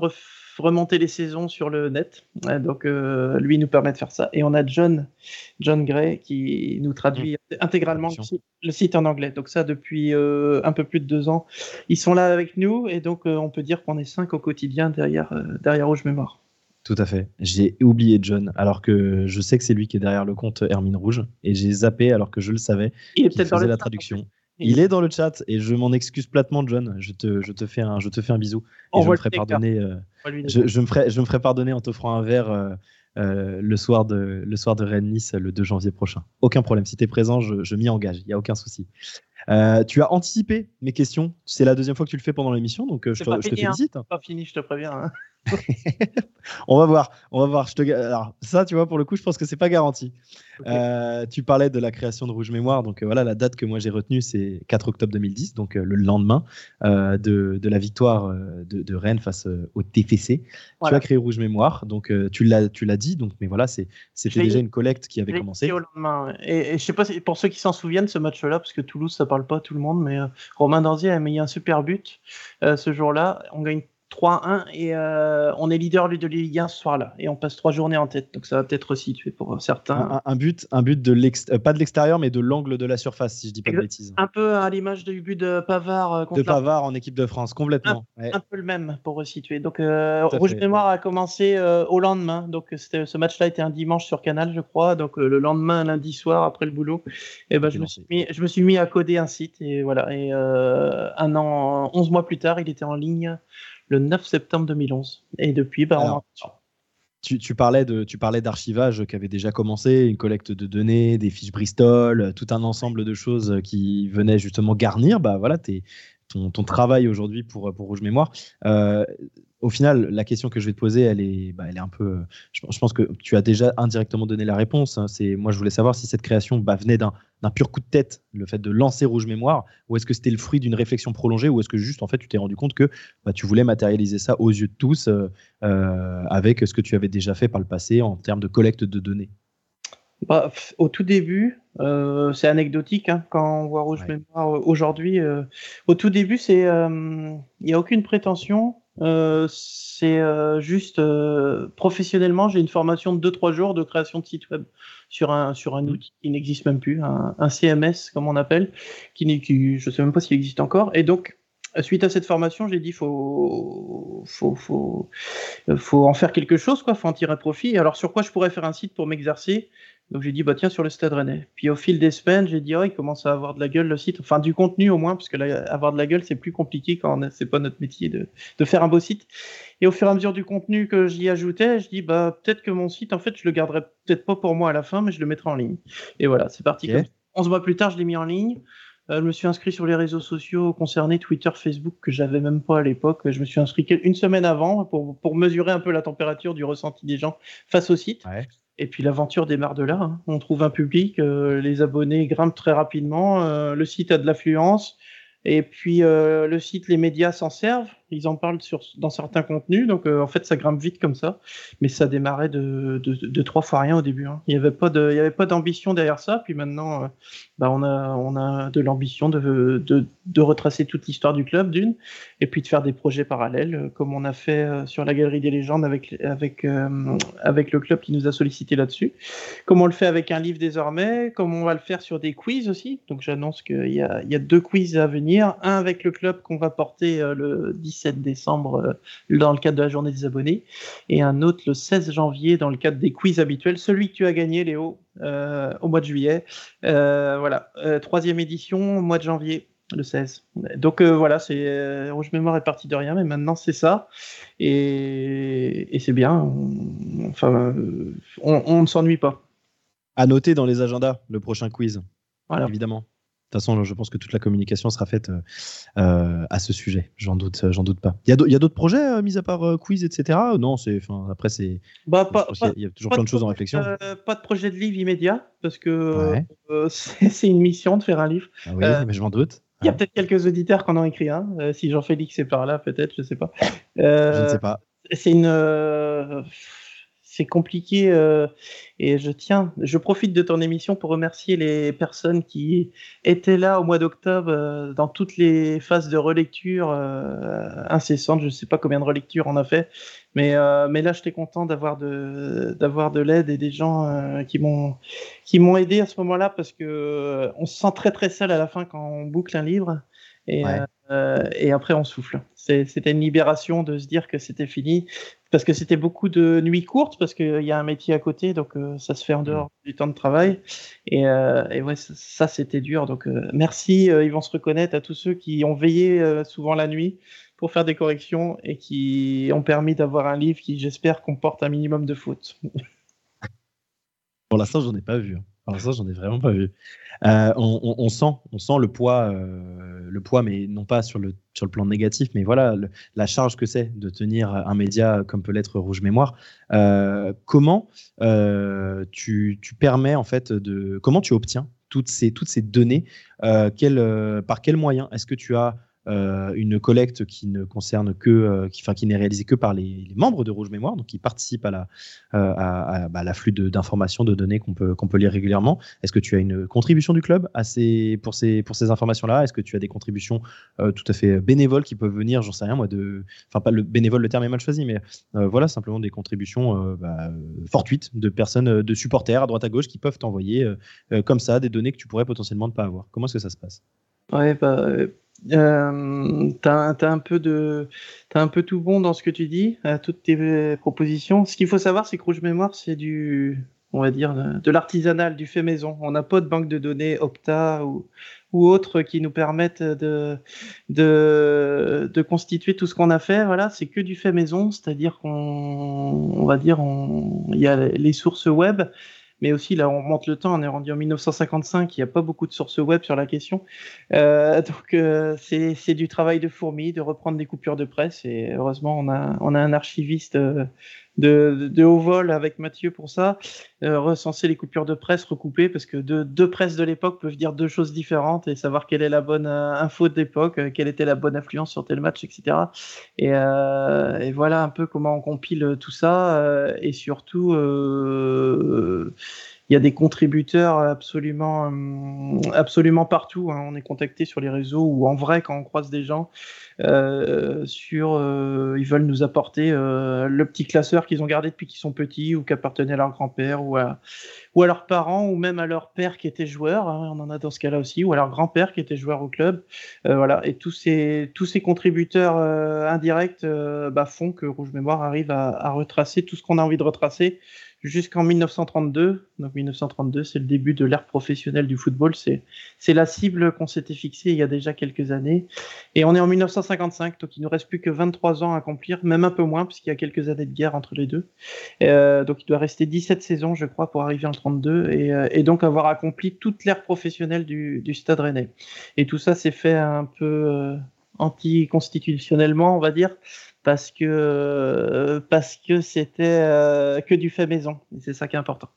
remonter les saisons sur le net. Donc euh, lui nous permet de faire ça. Et on a John, John Gray qui nous traduit mmh. intégralement le site, en anglais. Donc ça depuis euh, un peu plus de deux ans. Ils sont là avec nous et donc euh, on peut dire qu'on est cinq au quotidien derrière, derrière Rouge Mémoire. Tout à fait. J'ai oublié John, alors que je sais que c'est lui qui est derrière le compte Hermine Rouge, et j'ai zappé alors que je le savais. Il est peut-être dans la traduction. Il est dans le chat et je m'en excuse platement, John. Je te, je te, fais, un, je te fais un bisou. Et je me, ferai pardonner, euh, je, je, me ferai, je me ferai pardonner en t'offrant un verre euh, euh, le, soir de, le soir de Rennes-Nice le 2 janvier prochain. Aucun problème. Si tu es présent, je, je m'y engage. Il n'y a aucun souci. tu as anticipé mes questions. C'est la deuxième fois que tu le fais pendant l'émission, donc je, te, je te hein. félicite. Pas fini, je te préviens. Hein. on va voir, on va voir. Je te... Alors ça, tu vois, pour le coup, je pense que c'est pas garanti. Euh, tu parlais de la création de Rouge Mémoire, donc euh, voilà, la date que moi j'ai retenue, c'est 4 octobre 2010, donc euh, le lendemain de, la victoire de, Rennes face au TFC. Tu as créé Rouge Mémoire, donc tu l'as, tu l'as dit, donc mais voilà, c'est, c'était déjà une collecte qui avait commencé. Au lendemain, et, et, je sais pas si, pour ceux qui s'en souviennent, ce match-là, parce que Toulouse, ça parle pas à tout le monde, mais Romain Danzier a mis un super but ce jour-là. On gagne 3-1 et euh, on est leader de Ligue 1 ce soir-là. Et on passe trois journées en tête. Donc ça va peut-être resituer pour certains. Un, but, un but de euh, pas de l'extérieur mais de l'angle de la surface si je dis pas de bêtises. Un peu à l'image du but de Pavard euh, contre de Pavard en équipe de France complètement. Un, peu le même pour resituer. Donc Rouge Mémoire a commencé au lendemain. Donc ce match-là était un dimanche sur Canal je crois. Donc le lendemain lundi soir après le boulot et eh ben je me suis mis je me suis mis à coder un site. Et voilà. Et un an 11 mois plus tard il était en ligne le 9 septembre 2011. Et depuis, bah, tu, parlais de, tu parlais d'archivage qui avait déjà commencé, une collecte de données, des fiches Bristol, tout un ensemble de choses qui venaient justement garnir. Bah voilà, ton, travail aujourd'hui pour, pour Rouge Mémoire. Euh, au final, la question que je vais te poser, elle est, bah, elle est un peu. Je, pense que tu as déjà indirectement donné la réponse. Hein. C'est, moi, je voulais savoir si cette création bah, venait d'un, pur coup de tête, le fait de lancer Rouge Mémoire, ou est-ce que c'était le fruit d'une réflexion prolongée, ou est-ce que juste, en fait, tu t'es rendu compte que bah, tu voulais matérialiser ça aux yeux de tous euh, euh, avec ce que tu avais déjà fait par le passé en termes de collecte de données? Bah, au tout début, euh, c'est anecdotique hein, quand on voit Rouge Mémoire aujourd'hui. au tout début, c'est il n'y a aucune prétention. Euh, c'est euh, juste euh, professionnellement, j'ai une formation de 2-3 jours de création de site web sur un, sur un mmh. outil qui n'existe même plus, un, CMS comme on appelle, qui, qui je sais même pas s'il existe encore. Et donc, suite à cette formation, j'ai dit faut, faut, faut, faut en faire quelque chose, quoi, faut en tirer profit. Alors sur quoi je pourrais faire un site pour m'exercer? Donc j'ai dit, bah tiens, sur le Stade Rennais. Puis au fil des semaines, j'ai dit, oh, il commence à avoir de la gueule le site. Enfin, du contenu au moins, parce que là, avoir de la gueule, c'est plus compliqué quand c'est pas notre métier de, de, faire un beau site. Et au fur et à mesure du contenu que j'y ajoutais, je dis, bah peut-être que mon site, en fait, je le garderai peut-être pas pour moi à la fin, mais je le mettrai en ligne. Et voilà, c'est parti. Okay. 11 mois plus tard, je l'ai mis en ligne. Euh, je me suis inscrit sur les réseaux sociaux concernés, Twitter, Facebook, que j'avais même pas à l'époque. Je me suis inscrit une semaine avant pour, pour mesurer un peu la température du ressenti des gens face au site. Ouais. Et puis l'aventure démarre de là. Hein. On trouve un public, euh, les abonnés grimpent très rapidement, euh, le site a de l'affluence, et puis euh, le site, les médias s'en servent ils en parlent dans certains contenus, donc euh, en fait ça grimpe vite comme ça, mais ça démarrait de, trois fois rien au début. Hein. Il n'y avait pas d'ambition derrière ça, puis maintenant, euh, bah on a, de l'ambition de, retracer toute l'histoire du club d'une, et puis de faire des projets parallèles, euh, comme on a fait sur la Galerie des légendes avec le club qui nous a sollicité là-dessus, comme on le fait avec un livre désormais, comme on va le faire sur des quiz aussi. Donc j'annonce qu'il y a, y a deux quiz à venir, un avec le club qu'on va porter le 10 17 décembre euh, dans le cadre de la journée des abonnés, et un autre le 16 janvier dans le cadre des quiz habituels, celui que tu as gagné, Léo, euh, au mois de juillet. Euh, voilà, troisième édition, au mois de janvier le 16. Donc voilà, c'est Rouge Mémoire est parti de rien, mais maintenant c'est ça. Et, et c'est bien. enfin, on, ne s'ennuie pas. À noter dans les agendas le prochain quiz. Voilà. Évidemment. De toute façon, je pense que toute la communication sera faite euh, euh, à ce sujet. J'en doute, j'en doute pas. Il y a d'autres projets, euh, mis à part quiz, etc. Non, c'est, après c'est. Bah, il y a toujours plein de, choses en réflexion. pas de projet de livre immédiat parce que c'est une mission de faire un livre. Ah oui, mais je m'en doute. Il y a peut-être quelques auditeurs qui en ont écrit un. si Jean-Félix est par là, peut-être, je sais pas. je ne sais pas. C'est une c'est compliqué euh, et je tiens, je profite de ton émission pour remercier les personnes qui étaient là au mois d'octobre euh, dans toutes les phases de relecture euh, incessantes. Je ne sais pas combien de relectures on a fait, mais mais là j'étais content d'avoir de l'aide et des gens qui m'ont aidé à ce moment-là parce que on se sent très très seul à la fin quand on boucle un livre Et, et après, on souffle. C'était une libération de se dire que c'était fini. Parce que c'était beaucoup de nuits courtes, parce qu'il y a un métier à côté, donc ça se fait en dehors du temps de travail. Et, et ouais, ça, c'était dur. Donc merci, ils vont se reconnaître à tous ceux qui ont veillé souvent la nuit pour faire des corrections et qui ont permis d'avoir un livre qui, j'espère, comporte un minimum de fautes. Pour l'instant, j'en ai pas vu. J'en ai vraiment pas vu. Euh, on, sent, on sent le poids, euh, le poids, mais non pas sur le sur le plan négatif, mais voilà la charge que c'est de tenir un média comme peut l'être Rouge Mémoire. Euh, comment tu, tu, permets en fait de, comment tu obtiens toutes ces toutes ces données quel, Par quels moyens Est-ce que tu as euh, une collecte qui ne concerne que, euh, qui, qui n'est réalisée que par les, membres de Rouge Mémoire, donc qui participent à la, euh, à, bah, l'afflux d'informations, de, données qu'on peut, qu'on peut lire régulièrement. Est-ce que tu as une contribution du club pour ces, pour ces informations-là? Est-ce que tu as des contributions tout à fait bénévoles qui peuvent venir, j'en sais rien moi, de, enfin pas le bénévole, le terme est mal choisi, mais voilà simplement des contributions bah, fortuites de personnes, de supporters à droite à gauche qui peuvent t'envoyer comme ça des données que tu pourrais potentiellement ne pas avoir. Comment est-ce que ça se passe? Ouais, bah, euh, t'as, un peu de, t'as un peu tout bon dans ce que tu dis, à toutes tes propositions. Ce qu'il faut savoir, c'est que Rouge Mémoire, c'est du, on va dire, de l'artisanal, du fait maison. On n'a pas de banque de données Opta ou, ou autres qui nous permettent de, de, de constituer tout ce qu'on a fait. Voilà, c'est que du fait maison, c'est-à-dire qu'on, on va dire, il y a les sources web mais aussi là on remonte le temps, on est rendu en 1955, il n'y a pas beaucoup de sources web sur la question. Euh, donc euh, c'est du travail de fourmi, de reprendre des coupures de presse et heureusement on a, on a un archiviste euh, de, haut vol avec Mathieu pour ça, euh, recenser les coupures de presse, recouper, parce que deux, deux presses de l'époque peuvent dire deux choses différentes et savoir quelle est la bonne euh, info de l'époque, euh, quelle était la bonne influence sur tel match, etc. Et, et voilà un peu comment on compile tout ça et surtout il y a des contributeurs absolument, absolument partout. Hein. On est contacté sur les réseaux ou en vrai quand on croise des gens euh, sur, euh, ils veulent nous apporter euh, le petit classeur qu'ils ont gardé depuis qu'ils sont petits ou qui appartenait à leur grand-père ou à, leurs parents ou même à leur père qui était joueur. Hein. on en a dans ce cas-là aussi ou à leur grand-père qui était joueur au club. voilà. Et tous ces, tous ces contributeurs indirects bah, font que Rouge Mémoire arrive à retracer tout ce qu'on a envie de retracer jusqu'en 1932. Donc 1932, c'est le début de l'ère professionnelle du football. C'est c'est la cible qu'on s'était fixée il y a déjà quelques années. Et on est en 1955, donc il nous reste plus que 23 ans à accomplir, même un peu moins puisqu'il y a quelques années de guerre entre les deux. Euh, donc il doit rester 17 saisons, je crois, pour arriver en 32 et, euh, et donc avoir accompli toute l'ère professionnelle du, du Stade Rennais. Et tout ça s'est fait un peu euh, anticonstitutionnellement, on va dire parce que euh, parce que c'était euh, que du fait maison. Et c'est ça qui est important.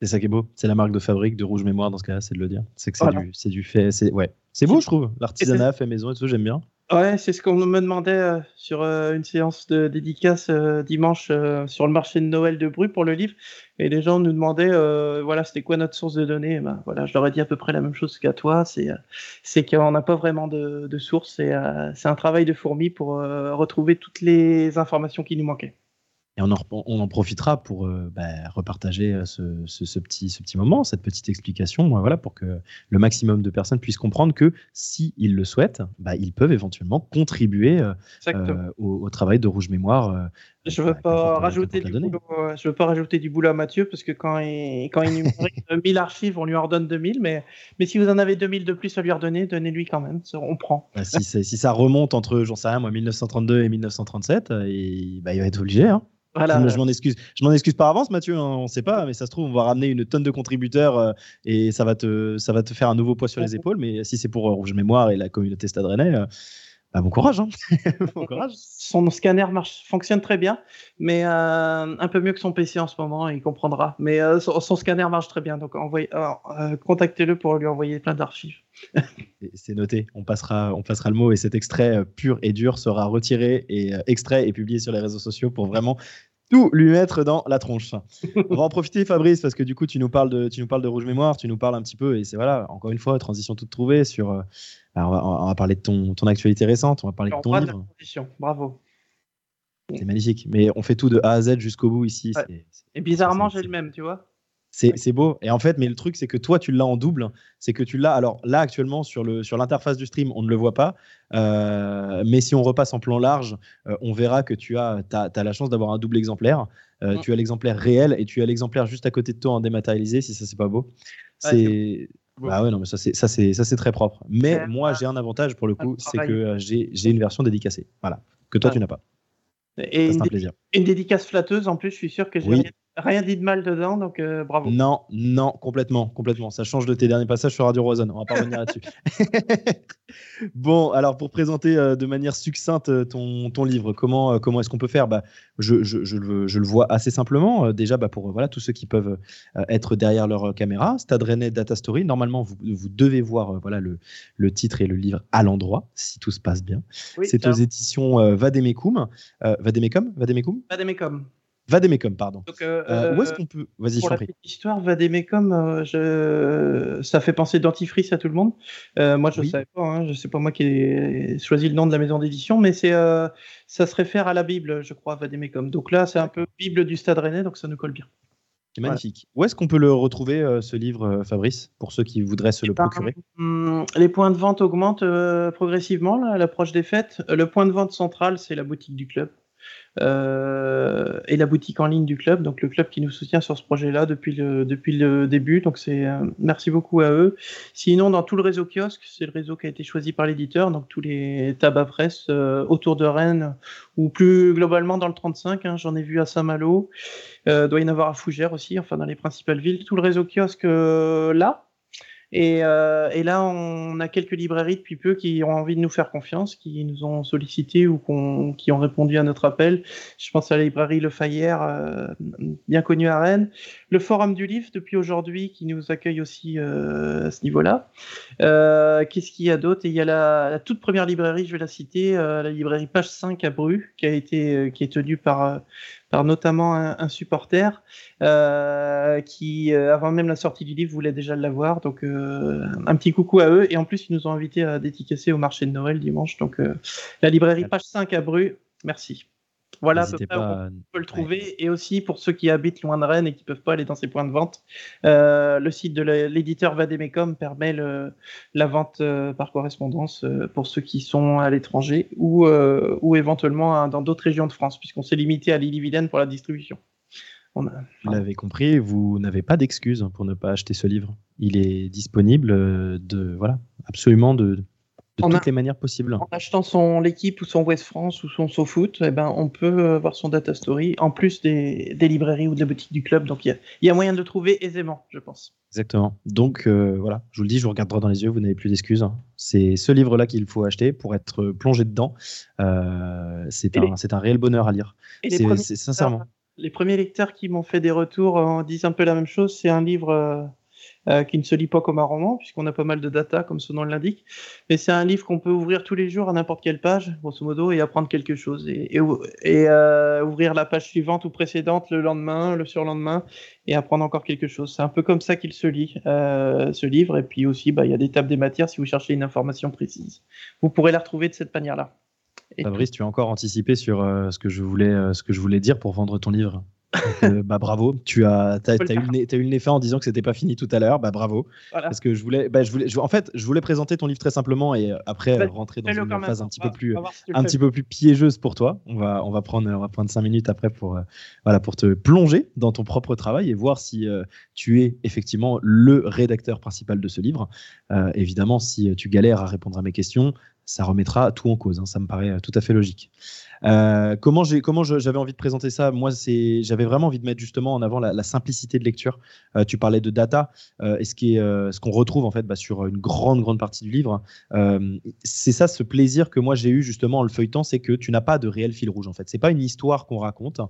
C'est ça qui est beau. C'est la marque de fabrique de Rouge Mémoire dans ce cas-là, c'est de le dire. C'est que c'est du, du, fait. C'est ouais. C'est beau, je trouve. L'artisanat fait maison et tout, j'aime bien. Ouais, c'est ce qu'on me demandait euh, sur euh, une séance de dédicace euh, dimanche sur le marché de Noël de Bru pour le livre. Et les gens nous demandaient, voilà, c'était quoi notre source de données? Ben, voilà, Je leur ai dit à peu près la même chose qu'à toi. C'est, c'est qu'on n'a pas vraiment de, de source. C'est, c'est un travail de fourmi pour retrouver toutes les informations qui nous manquaient. Et on en, on en profitera pour euh, bah, repartager euh, ce, ce, petit, ce petit moment, cette petite explication, voilà, pour que le maximum de personnes puissent comprendre que s'ils ils le souhaitent, bah, ils peuvent éventuellement contribuer euh, au, travail de Rouge Mémoire. Je ne veux, pas rajouter du boulot, je veux pas rajouter du boulot à Mathieu, parce que quand il, quand il numérise 1000 archives, on lui en donne 2000, mais, mais si vous en avez 2000 de plus à lui redonner, donnez-lui quand même, on prend. Bah, si, si, ça remonte entre, j'en sais rien, moi, 1932 et 1937, il va être obligé. Hein. Je, m'en excuse. Je m'en excuse par avance, Mathieu. Hein, on ne sait pas, mais ça se trouve, on va ramener une tonne de contributeurs euh, et ça va te, ça va te faire un nouveau poids sur les épaules. Mais si c'est pour euh, Rouge Mémoire et la communauté Stade Rennais, euh, bah, bon courage. Hein. bon courage. Son scanner marche, fonctionne très bien, mais un peu mieux que son PC en ce moment. Il comprendra. Mais son, scanner marche très bien, donc contactez-le pour lui envoyer plein d'archives. c'est noté. On passera, on passera le mot et cet extrait pur et dur sera retiré et extrait et publié sur les réseaux sociaux pour vraiment tout lui mettre dans la tronche. On va en profiter, Fabrice, parce que du coup, tu nous parles de, tu nous parles de Rouge Mémoire, tu nous parles un petit peu, et c'est voilà, encore une fois, transition toute trouvée sur. Euh, on, va, on, va, parler de ton, ton actualité récente, on va parler de ton livre. Bravo. C'est magnifique, mais on fait tout de A à Z jusqu'au bout ici. Et bizarrement, j'ai le même, tu vois. C'est beau. Et en fait, mais le truc, c'est que toi, tu l'as en double. C'est que tu l'as. Alors là, actuellement, sur l'interface sur du stream, on ne le voit pas. Euh, mais si on repasse en plan large, euh, on verra que tu as, as, la chance d'avoir un double exemplaire. Euh, mm. Tu as l'exemplaire réel et tu as l'exemplaire juste à côté de toi en dématérialisé, si ça, c'est pas beau. C'est. Bah ouais, non, mais ça, c'est, ça, c'est, ça, c'est très propre. Mais moi, j'ai un avantage pour le coup, c'est que j'ai, j'ai une version dédicacée. Voilà. Que toi, tu n'as pas. Et une, une, dédicace flatteuse en plus, je suis sûr que j'ai rien, dit de mal dedans, donc euh, bravo. Non, non, complètement, complètement. Ça change de tes derniers passages sur Radio Roison. On va pas revenir là-dessus. bon, alors pour présenter euh, de manière succincte euh, ton, ton livre, comment, comment est-ce qu'on peut faire? Bah, je, je, je, le, je, le, vois assez simplement. déjà, bah, pour voilà, tous ceux qui peuvent être derrière leur caméra, Stade Rennais Data Story. Normalement, vous, vous devez voir voilà, le, le, titre et le livre à l'endroit, si tout se passe bien. C'est aux éditions Vademecum. Vademecum Vademecum Vademecum. Vademecum, pardon. Euh, euh, où est-ce qu'on peut Vas-y, histoire, Vademecum, euh, je... ça fait penser dentifrice à tout le monde. moi, je ne savais pas. Hein, je sais pas moi qui ai choisi le nom de la maison d'édition, mais c'est ça se réfère à la Bible, je crois, Vademecum. Donc là, c'est un peu Bible du Stade Rennais, donc ça nous colle bien. C'est magnifique. Où est-ce qu'on peut le retrouver, ce livre, Fabrice, pour ceux qui voudraient se le eh ben, procurer? hum, Les points de vente augmentent progressivement à l'approche des fêtes. Le point de vente central, c'est la boutique du club. Euh, et la boutique en ligne du club, donc le club qui nous soutient sur ce projet-là depuis le, depuis le début. Donc c'est euh, merci beaucoup à eux. Sinon, dans tout le réseau kiosque, c'est le réseau qui a été choisi par l'éditeur, donc tous les tabac presse euh, autour de Rennes ou plus globalement dans le 35. Hein, J'en ai vu à Saint-Malo, doit y en avoir à Fougères aussi, enfin dans les principales villes. Tout le réseau kiosque là. Euh, et, là, on a quelques librairies depuis peu qui ont envie de nous faire confiance, qui nous ont sollicité ou qui ont répondu à notre appel. Je pense à la librairie Le Fayère, euh, bien connue à Rennes. Le Forum du Livre, depuis aujourd'hui, qui nous accueille aussi euh, à ce niveau-là. Qu'est-ce qu'il y a d'autre? Il y a la, toute première librairie, je vais la citer, la librairie Page 5 à Bru, qui, a été, qui est tenue par par notamment un, supporter euh, qui, euh, avant même la sortie du livre, voulait déjà l'avoir. Donc, euh, un petit coucou à eux. Et en plus, ils nous ont invités à dédicacer au marché de Noël dimanche. Donc, la librairie page 5 à Bru, merci. Voilà à peu près on peut le trouver. Et aussi pour ceux qui habitent loin de Rennes et qui ne peuvent pas aller dans ces points de vente, euh, le site de l'éditeur Vademecum permet la vente euh, par correspondance euh, pour ceux qui sont à l'étranger ou, ou éventuellement hein, dans d'autres régions de France, puisqu'on s'est limité à l'Ille-et-Vilaine pour la distribution. On Vous l'avez compris, vous n'avez pas d'excuse pour ne pas acheter ce livre. Il est disponible de voilà absolument de, de toutes les manières possibles. En achetant son l'équipe ou son West France ou son SoFoot, eh ben, on peut euh, voir son data story en plus des, des librairies ou de la boutique du club. Donc il y, y a, moyen de le trouver aisément, je pense. Exactement. Donc euh, voilà, je vous le dis, je vous regarde droit dans les yeux, vous n'avez plus d'excuses. Hein. C'est ce livre-là qu'il faut acheter pour être plongé dedans. Euh, c'est un, un, réel bonheur à lire. C'est sincèrement. Les premiers lecteurs qui m'ont fait des retours en disent un peu la même chose. C'est un livre euh, qui ne se lit pas comme un roman, puisqu'on a pas mal de data, comme son nom l'indique. Mais c'est un livre qu'on peut ouvrir tous les jours à n'importe quelle page, grosso modo, et apprendre quelque chose. Et, euh, ouvrir la page suivante ou précédente le lendemain, le surlendemain, et apprendre encore quelque chose. C'est un peu comme ça qu'il se lit, euh, ce livre. Et puis aussi, bah, il y a des tables des matières si vous cherchez une information précise. Vous pourrez la retrouver de cette manière-là. Fabrice, tu as encore anticipé sur ce que je voulais dire pour vendre ton livre? Euh, bah bravo, tu as, as, eu le nez, as eu le nez fait en disant que c'était pas fini tout à l'heure. Bah bravo. Parce que je voulais, bah, je voulais, en fait, je voulais présenter ton livre très simplement et euh, après bah, rentrer dans une phase un petit peu plus, un petit peu plus piégeuse pour toi. On va, on va prendre, on va prendre cinq minutes après pour, euh, voilà, pour te plonger dans ton propre travail et voir si tu es effectivement le rédacteur principal de ce livre. évidemment, si tu galères à répondre à mes questions, ça remettra tout en cause. Hein. ça me paraît tout à fait logique. Euh, comment j'avais envie de présenter ça? Moi, c'est j'avais vraiment envie de mettre justement en avant la, simplicité de lecture. Euh, tu parlais de data, euh, et ce qui est ce qu'on retrouve en fait bah, sur une grande grande partie du livre. c'est ça, ce plaisir que moi j'ai eu justement en le feuilletant, c'est que tu n'as pas de réel fil rouge en fait. C'est pas une histoire qu'on raconte.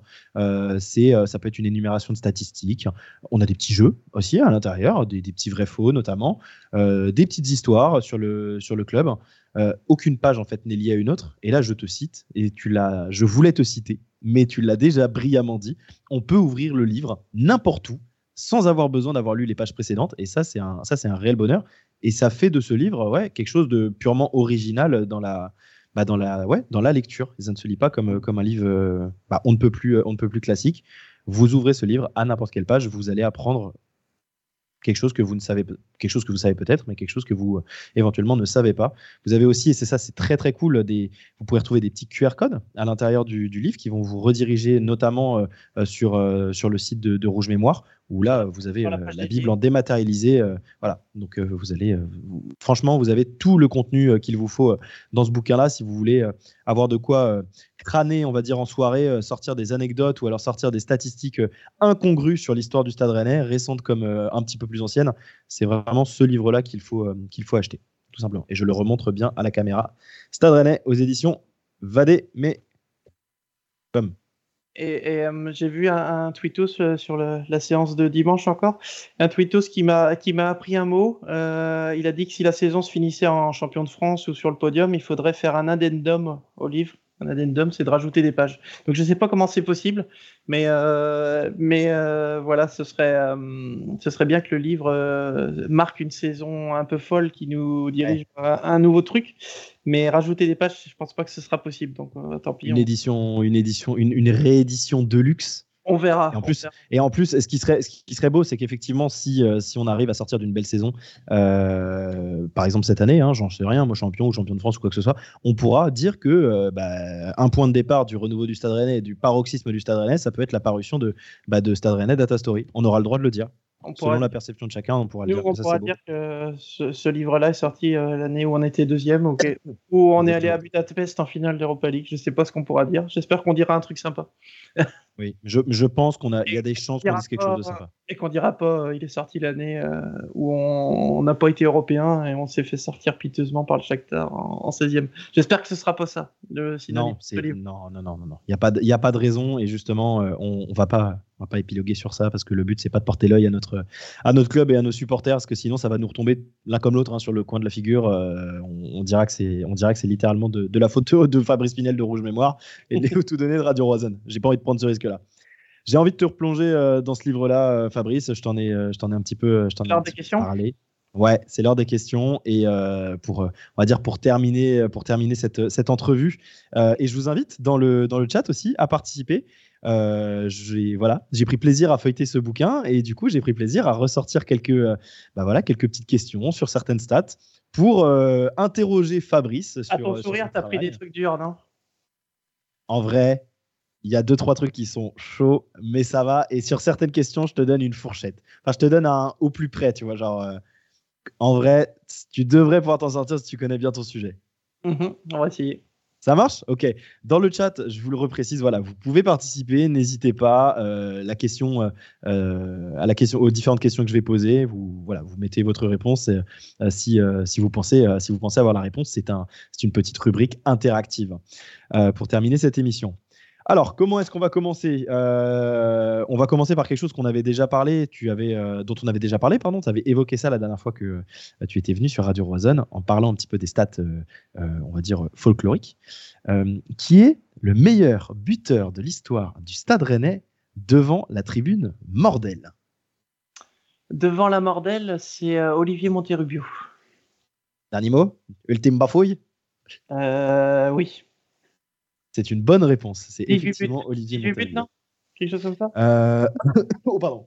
c'est ça peut être une énumération de statistiques. On a des petits jeux aussi à l'intérieur, des, des, petits vrais faux notamment, des petites histoires sur le sur le club. Euh, aucune page en fait n'est liée à une autre. Et là, je te cite, et tu l'as, je voulais te citer, mais tu l'as déjà brillamment dit. On peut ouvrir le livre n'importe où, sans avoir besoin d'avoir lu les pages précédentes. Et ça, c'est un, ça, c'est un réel bonheur. Et ça fait de ce livre, ouais, quelque chose de purement original dans la, bah, dans la, ouais, dans la lecture. ça ne se lit pas comme, comme un livre, euh, bah, on ne peut plus, on ne peut plus classique. Vous ouvrez ce livre à n'importe quelle page, vous allez apprendre quelque chose que vous savez peut-être mais quelque chose que vous euh, éventuellement ne savez pas. Vous avez aussi et c'est ça c'est très très cool des vous pouvez retrouver des petits QR codes à l'intérieur du, livre qui vont vous rediriger notamment euh, euh, sur le site de, Rouge Mémoire où là vous avez la, Bible en dématérialisé voilà donc vous allez franchement vous avez tout le contenu qu'il vous faut dans ce bouquin là si vous voulez avoir de quoi crâner, on va dire, en soirée, euh, sortir des anecdotes ou alors sortir des statistiques euh, incongrues sur l'histoire du Stade Rennais, récente comme euh, un petit peu plus ancienne. C'est vraiment ce livre-là qu'il faut, qu'il faut acheter, tout simplement. Et je le remontre bien à la caméra. Stade Rennais aux éditions Vadé, mais comme. Et, j'ai vu un, tweetos sur la séance de dimanche encore, un tweetos qui m'a qui m'a appris un mot. il a dit que si la saison se finissait en champion de France ou sur le podium, il faudrait faire un addendum au livre un addendum, c'est de rajouter des pages. Donc je ne sais pas comment c'est possible, mais, euh, mais euh, voilà, ce serait, euh, ce serait bien que le livre marque une saison un peu folle qui nous dirige à un nouveau truc. Mais rajouter des pages, je pense pas que ce sera possible. Donc tant pis. Une édition, une édition, une, une réédition de luxe on verra. Et en plus, Et en plus ce, qui serait, ce qui serait beau, c'est qu'effectivement, si, euh, si on arrive à sortir d'une belle saison, euh, par exemple cette année, hein, j'en sais rien, moi champion ou champion de France ou quoi que ce soit, on pourra dire que euh, bah, un point de départ du renouveau du Stade Rennais, du paroxysme du Stade Rennais, ça peut être la parution de, bah, de Stade Rennais Data Story. On aura le droit de le dire. Selon la perception de chacun, on pourra dire. On pourra dire que ce, livre-là est sorti l'année où on était deuxième, ou où on est allé à Budapest en finale d'Europa League. Je ne sais pas ce qu'on pourra dire. J'espère qu'on dira un truc sympa. Oui, je, je pense qu'on a, il y a des chances qu'on dise quelque chose de sympa. Et qu'on dira pas, euh, il est sorti l'année euh, où on n'a pas été européen et on s'est fait sortir piteusement par le Shakhtar en, 16e. J'espère que ce sera pas ça. Le non, non, non, non, non, Il n'y a pas, il y a pas de raison et justement, euh, on, on va pas, on va pas épiloguer sur ça parce que le but c'est pas de porter l'œil à notre à notre club et à nos supporters parce que sinon ça va nous retomber l'un comme l'autre hein, sur le coin de la figure. on, dira que c'est on dirait que c'est littéralement de, de, la photo de Fabrice Pinel de Rouge Mémoire et de tout donner de Radio Roison. J'ai pas envie de prendre ce risque J'ai envie de te replonger euh, dans ce livre-là, euh, Fabrice. Je t'en ai, euh, je t'en ai un petit peu, je t'en ai questions. parlé. Ouais, c'est l'heure des questions et pour, on va dire pour terminer, pour terminer cette, cette entrevue. et je vous invite dans le dans le chat aussi à participer. j'ai voilà, j'ai pris plaisir à feuilleter ce bouquin et du coup j'ai pris plaisir à ressortir quelques, bah voilà, quelques petites questions sur certaines stats pour interroger Fabrice. À ton sourire, t'as pris des trucs durs, non? En vrai, il y a deux, trois trucs qui sont chauds, mais ça va. Et sur certaines questions, je te donne une fourchette. Enfin, je te donne un au plus près, tu vois. Genre, euh, en vrai, tu devrais pouvoir t'en sortir si tu connais bien ton sujet. Mhm, on va essayer. Ça marche? Ok. Dans le chat, je vous le reprécise, voilà, vous pouvez participer, n'hésitez pas. Euh, la question, euh, à la question, aux différentes questions que je vais poser, vous, voilà, vous mettez votre réponse. si, si, vous pensez, si vous pensez avoir la réponse, c'est un, une petite rubrique interactive pour terminer cette émission. Alors, comment est-ce qu'on va commencer? Euh, On va commencer par quelque chose qu'on avait déjà parlé, tu avais, euh, dont on avait déjà parlé, pardon. Tu avais évoqué ça la dernière fois que euh, tu étais venu sur Radio Roison en parlant un petit peu des stats, on va dire, folkloriques. qui est le meilleur buteur de l'histoire du Stade rennais devant la tribune Mordel? Devant la Mordel, c'est Olivier Monterubio. Dernier mot? Ultime bafouille? Oui. C'est une bonne réponse. C'est effectivement Olivier Montagne. Quelque chose comme ça? Euh... Oh, pardon.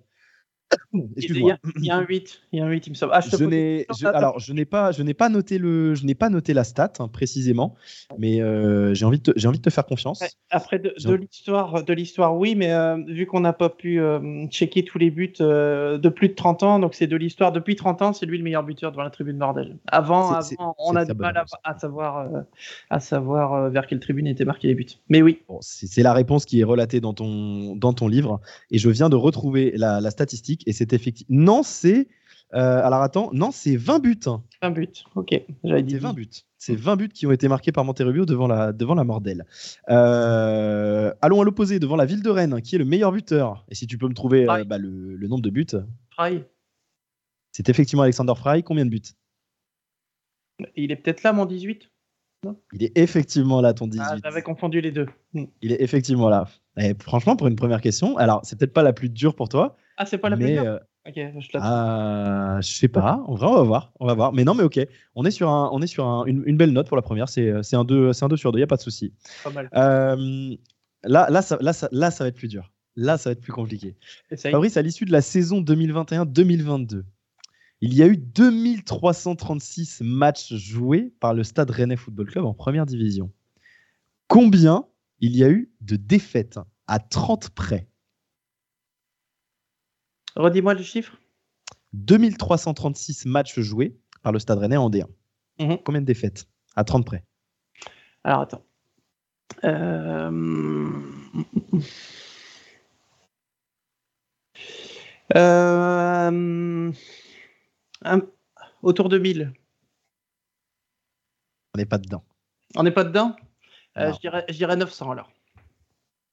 Il y, a un 8, il y a un 8, il me semble. Ah, je, n'ai, alors, je n'ai pas, je n'ai pas noté le, je n'ai pas noté la stat hein, précisément, mais euh, j'ai envie de, j'ai envie de te faire confiance. Après de, l'histoire, de l'histoire, oui, mais euh, vu qu'on n'a pas pu euh, checker tous les buts de plus de 30 ans, donc c'est de l'histoire depuis 30 ans, c'est lui le meilleur buteur devant la tribune Mordel. Avant, avant on a du mal à, savoir, à savoir vers quelle tribune étaient marqués les buts. Mais oui. c'est la réponse qui est relatée dans ton, dans ton livre, et je viens de retrouver la, la statistique et c'est effectivement. Non, c'est. Euh, alors attends, non, c'est 20 buts. 20 buts, ok. J'avais dit. C'est 20 buts. C'est 20 buts qui ont été marqués par Monterrubio devant la, devant la Mordelle. Euh, allons à l'opposé, devant la ville de Rennes, qui est le meilleur buteur. Et si tu peux me trouver euh, bah, le, le, nombre de buts. Fry. C'est effectivement Alexander Fry. Combien de buts? Il est peut-être là, mon 18 il est effectivement là, ton 18. Ah, J'avais confondu les deux. Hmm. Il est effectivement là. Et franchement, pour une première question, alors c'est peut-être pas la plus dure pour toi, ah, c'est pas la mais, euh, Ok, je Je sais pas. En vrai, on va voir. On va voir. Mais non, mais ok. On est sur, un, on est sur un, une, belle note pour la première. C'est un 2 un deux sur 2. Il n'y a pas de souci. Pas mal. Euh, là, là, ça, là, ça, là, ça va être plus dur. Là, ça va être plus compliqué. Fabrice, à l'issue de la saison 2021-2022, Il y a eu 2336 matchs joués par le Stade Rennais Football Club en première division. Combien il y a eu de défaites à 30 près? Redis-moi le chiffre. 2336 matchs joués par le Stade Rennais en D1. Mhm. Combien de défaites? À 30 près. Alors attends. Euh, euh, un- Autour de 1000. On n'est pas dedans. On n'est pas dedans? Euh, je, dirais, je dirais 900 alors.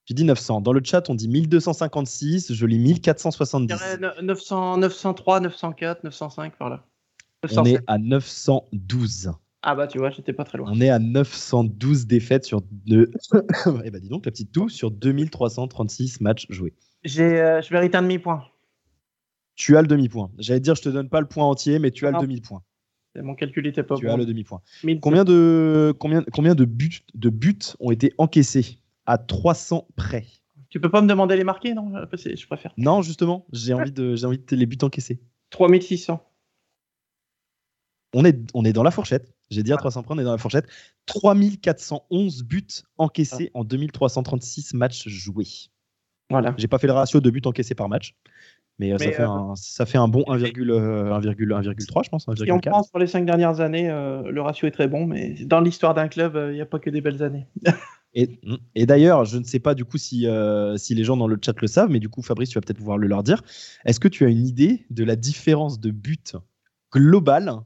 Tu dis 900. Dans le chat, on dit 1256. Je lis Je 1470. dirais ne- 900, 903, 904, 905 par là. On 907. est à 912. Ah bah tu vois, j'étais pas très loin. On est à 912 défaites sur deux. Eh ben dis donc, la petite toux, sur 2336 matchs joués. J'ai, euh, je mérite un demi-point. Tu as le demi-point. J'allais te dire, je te donne pas le point entier, mais tu as Non. le demi-point. Mon calcul était pas Tu bon. as le demi-point. 1000. Combien de, combien, combien de, buts, de buts ont été encaissés? À 300 près Tu peux pas me demander les marqués, non? Je préfère. Non, justement, j'ai envie, de, j'ai envie de les buts encaissés. 3600. On est, on est dans la fourchette. J'ai dit à 300 près, on est dans la fourchette. 3411 buts encaissés en 2336 matchs joués. Voilà. J'ai pas fait le ratio de buts encaissés par match, mais, euh, ça, fait euh, un, ça fait un bon 1,1, euh, 1,3, je pense. Si on 1,4. prend sur les cinq dernières années, euh, le ratio est très bon, mais dans l'histoire d'un club, euh, il n'y a pas que des belles années. Et, et d'ailleurs, je ne sais pas du coup si, euh, si les gens dans le chat le savent, mais du coup, Fabrice, tu vas peut-être pouvoir le leur dire. Est-ce que tu as une idée de la différence de buts globale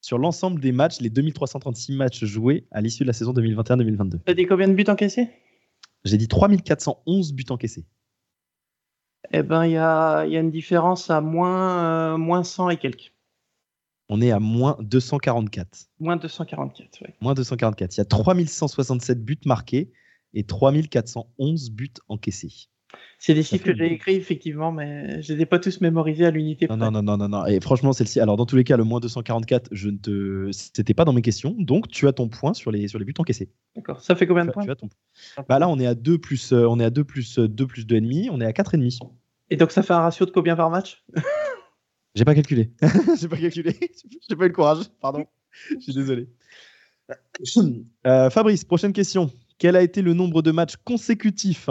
sur l'ensemble des matchs, les 2336 matchs joués à l'issue de la saison 2021-2022 T'as dit combien de buts encaissés? J'ai dit 3411 buts encaissés. Eh ben, il y a, il y a une différence à moins, euh, moins 100 et quelques. On est à moins 244. Moins 244, ouais. Moins 244. Il y a 3167 buts marqués et 3411 buts encaissés. C'est des chiffres que j'ai écrits, effectivement, mais je les ai pas tous mémorisés à l'unité. Non, non, non, non, non, non. Et franchement, celle-ci, alors dans tous les cas, le moins 244, je ne te. C'était pas dans mes questions. Donc, tu as ton point sur les, sur les buts encaissés. D'accord. Ça fait combien de Tu as- points tu as ton- Bah là, on est à 2 plus, euh, on est à 2 plus, euh, 2 plus 2,5. On est à 4,5. Et donc, ça fait un ratio de combien par match? J'ai pas calculé. J'ai pas calculé. J'ai pas eu le courage. Pardon. Je suis désolé. Euh, Fabrice, prochaine question. Quel a été le nombre de matchs consécutifs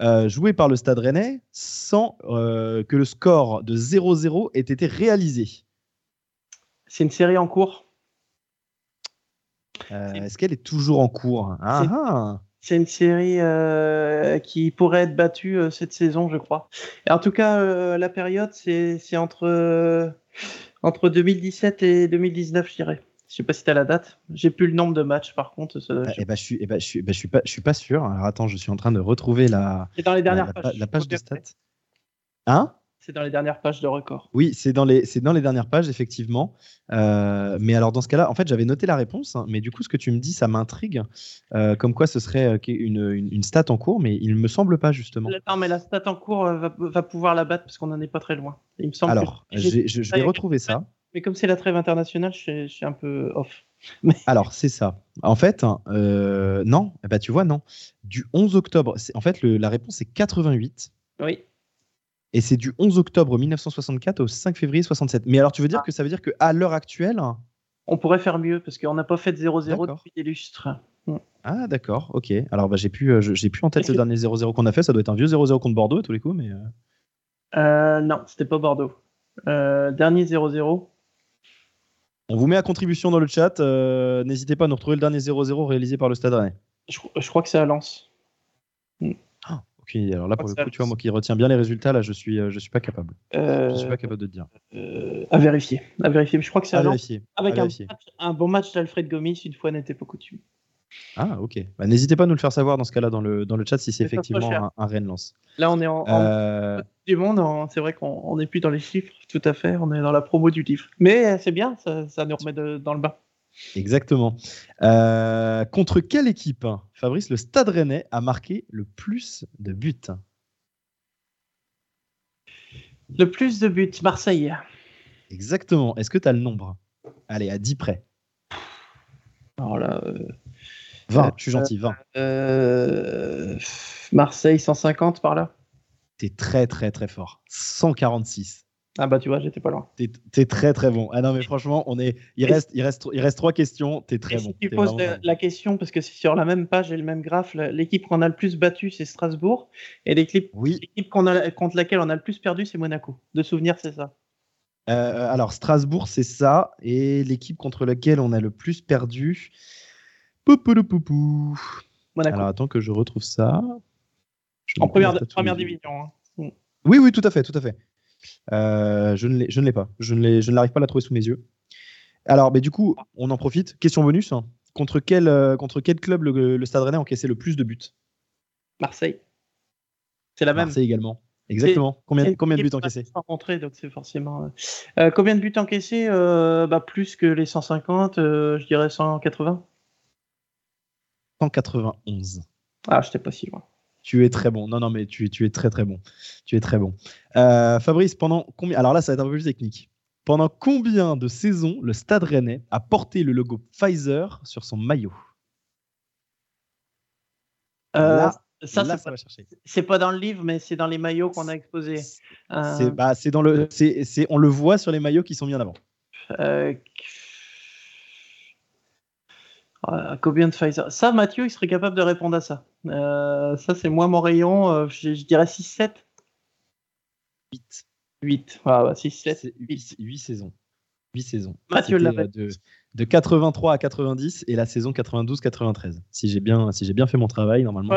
euh, joués par le Stade Rennais sans euh, que le score de 0-0 ait été réalisé? C'est une série en cours. Euh, Est-ce qu'elle est toujours en cours? Ah, C'est- une série euh, qui pourrait être battue euh, cette saison, je crois. Et en tout cas, euh, la période, c'est entre, euh, entre 2017 et 2019, je dirais. Je sais pas si tu as la date. J'ai plus le nombre de matchs, par contre. ça- Ah, eh ben, je suis, eh ben, je suis, ben, je suis pas, je suis pas sûr. Alors attends, je suis en train de retrouver la, C'est dans les la, dernières la pages. pa- la page de stats. Hein? C'est dans les dernières pages de record. Oui, c'est dans les, c'est dans les dernières pages effectivement. Euh, mais alors dans ce cas-là, en fait, j'avais noté la réponse, hein, mais du coup, ce que tu me dis, ça m'intrigue. Euh, comme quoi, ce serait euh, une, une, une stat en cours, mais il me semble pas justement. Non, mais la stat en cours va, va pouvoir la battre parce qu'on n'en est pas très loin. Il me semble Alors, j'ai- je, je vais retrouver ça. Mais comme c'est la trêve internationale, je suis, je suis un peu off. Alors, c'est ça. En fait, hein, euh, non, ben, tu vois, non. Du 11 octobre, en fait, le- la réponse est 88. Oui. Et c'est du 11 octobre 1964 au 5 février 67. Mais alors, tu veux dire Ah. que ça veut dire qu'à l'heure actuelle. On pourrait faire mieux parce qu'on n'a pas fait de 0-0 D'accord. depuis des lustres. Ah, d'accord, ok. Alors, bah, j'ai plus, euh, j'ai plus en tête le dernier 0-0 qu'on a fait. Ça doit être un vieux 0-0 contre Bordeaux à tous les coups. Mais, euh, Euh, non, c'était pas Bordeaux. Euh, dernier 0-0. On vous met à contribution dans le chat. euh, N'hésitez pas à nous retrouver le dernier 0-0 réalisé par le Stade Rennais. Je, je crois que c'est à Lens. Ah, idée. Alors là, pour le coup, tu vois, moi qui retiens bien les résultats, là, je suis, euh, je suis pas capable. Euh, Je suis pas capable de te dire. euh, à vérifier. À vérifier. Je crois que c'est. Avec à un, vérifier. match- un bon match d'Alfred Gomis, une fois n'était pas coutume. Ah, ok. Bah, N'hésitez pas à nous le faire savoir dans ce cas-là dans le, dans le chat si c'est effectivement un, un Rennes lance. Là, on est en, en Euh, du monde. C'est vrai qu'on n'est plus dans les chiffres, tout à fait. On est dans la promo du livre. Mais euh, c'est bien, ça, ça nous remet de- dans le bain. Exactement. Euh, contre quelle équipe, hein, Fabrice, le Stade Rennais a marqué le plus de buts Le plus de buts, Marseille. Exactement. Est-ce que tu as le nombre? Allez, à 10 près. Alors là, euh, 20, Euh, je suis gentil, 20. euh, Marseille 150 par là? T'es très, très, très fort. 146. Ah bah tu vois, j'étais pas loin. T'es es très très bon. Ah non mais franchement, on est, il reste, il reste, il reste trois questions. T'es très bon. Si tu poses la, question parce que c'est sur la même page et le même graphe, l'équipe qu'on a le plus battu c'est Strasbourg et l'équipe oui. a contre laquelle on a le plus perdu c'est Monaco. De souvenir c'est ça. Euh, alors Strasbourg c'est ça et l'équipe contre laquelle on a le plus perdu. Monaco. Alors attends que je retrouve ça. en première, première division. Hein. Oui oui tout à fait tout à fait. Euh, je ne l'ai pas. Je ne n'arrive pas à la trouver sous mes yeux. Alors, mais du coup, on en profite. Question bonus. Contre quel, euh, contre quel club le, Stade Rennais a encaissé le plus de buts? Marseille. C'est la même. Marseille également. Exactement. Combien, combien de buts encaissés? donc c'est forcément. Euh, combien de buts encaissés bah, Plus que les 150, je dirais 180. 191. Ah, je n'étais pas si loin. Tu es très bon. Non, non, mais tu, tu es très, très bon. Tu es très bon. Euh, Fabrice, pendant combien. Alors là, ça va être un peu plus technique. Pendant combien de saisons le Stade Rennais a porté le logo Pfizer sur son maillot? Euh, là, ça, ça, va chercher. C'est pas dans le livre, mais c'est dans les maillots qu'on a exposés. Euh... C'est bah, dans le, c'est, on le voit sur les maillots qui sont mis en avant. Euh, euh, combien de Pfizer Ça, Mathieu, il serait capable de répondre à ça. Euh, ça, c'est moi mon rayon. Euh, je, dirais 6-7. 8. 8. Ah, 6, 7. 8, saisons. 8 saisons. Mathieu l'avait. De, de 83 à 90 et la saison 92-93. Si j'ai bien, si bien fait mon travail, normalement.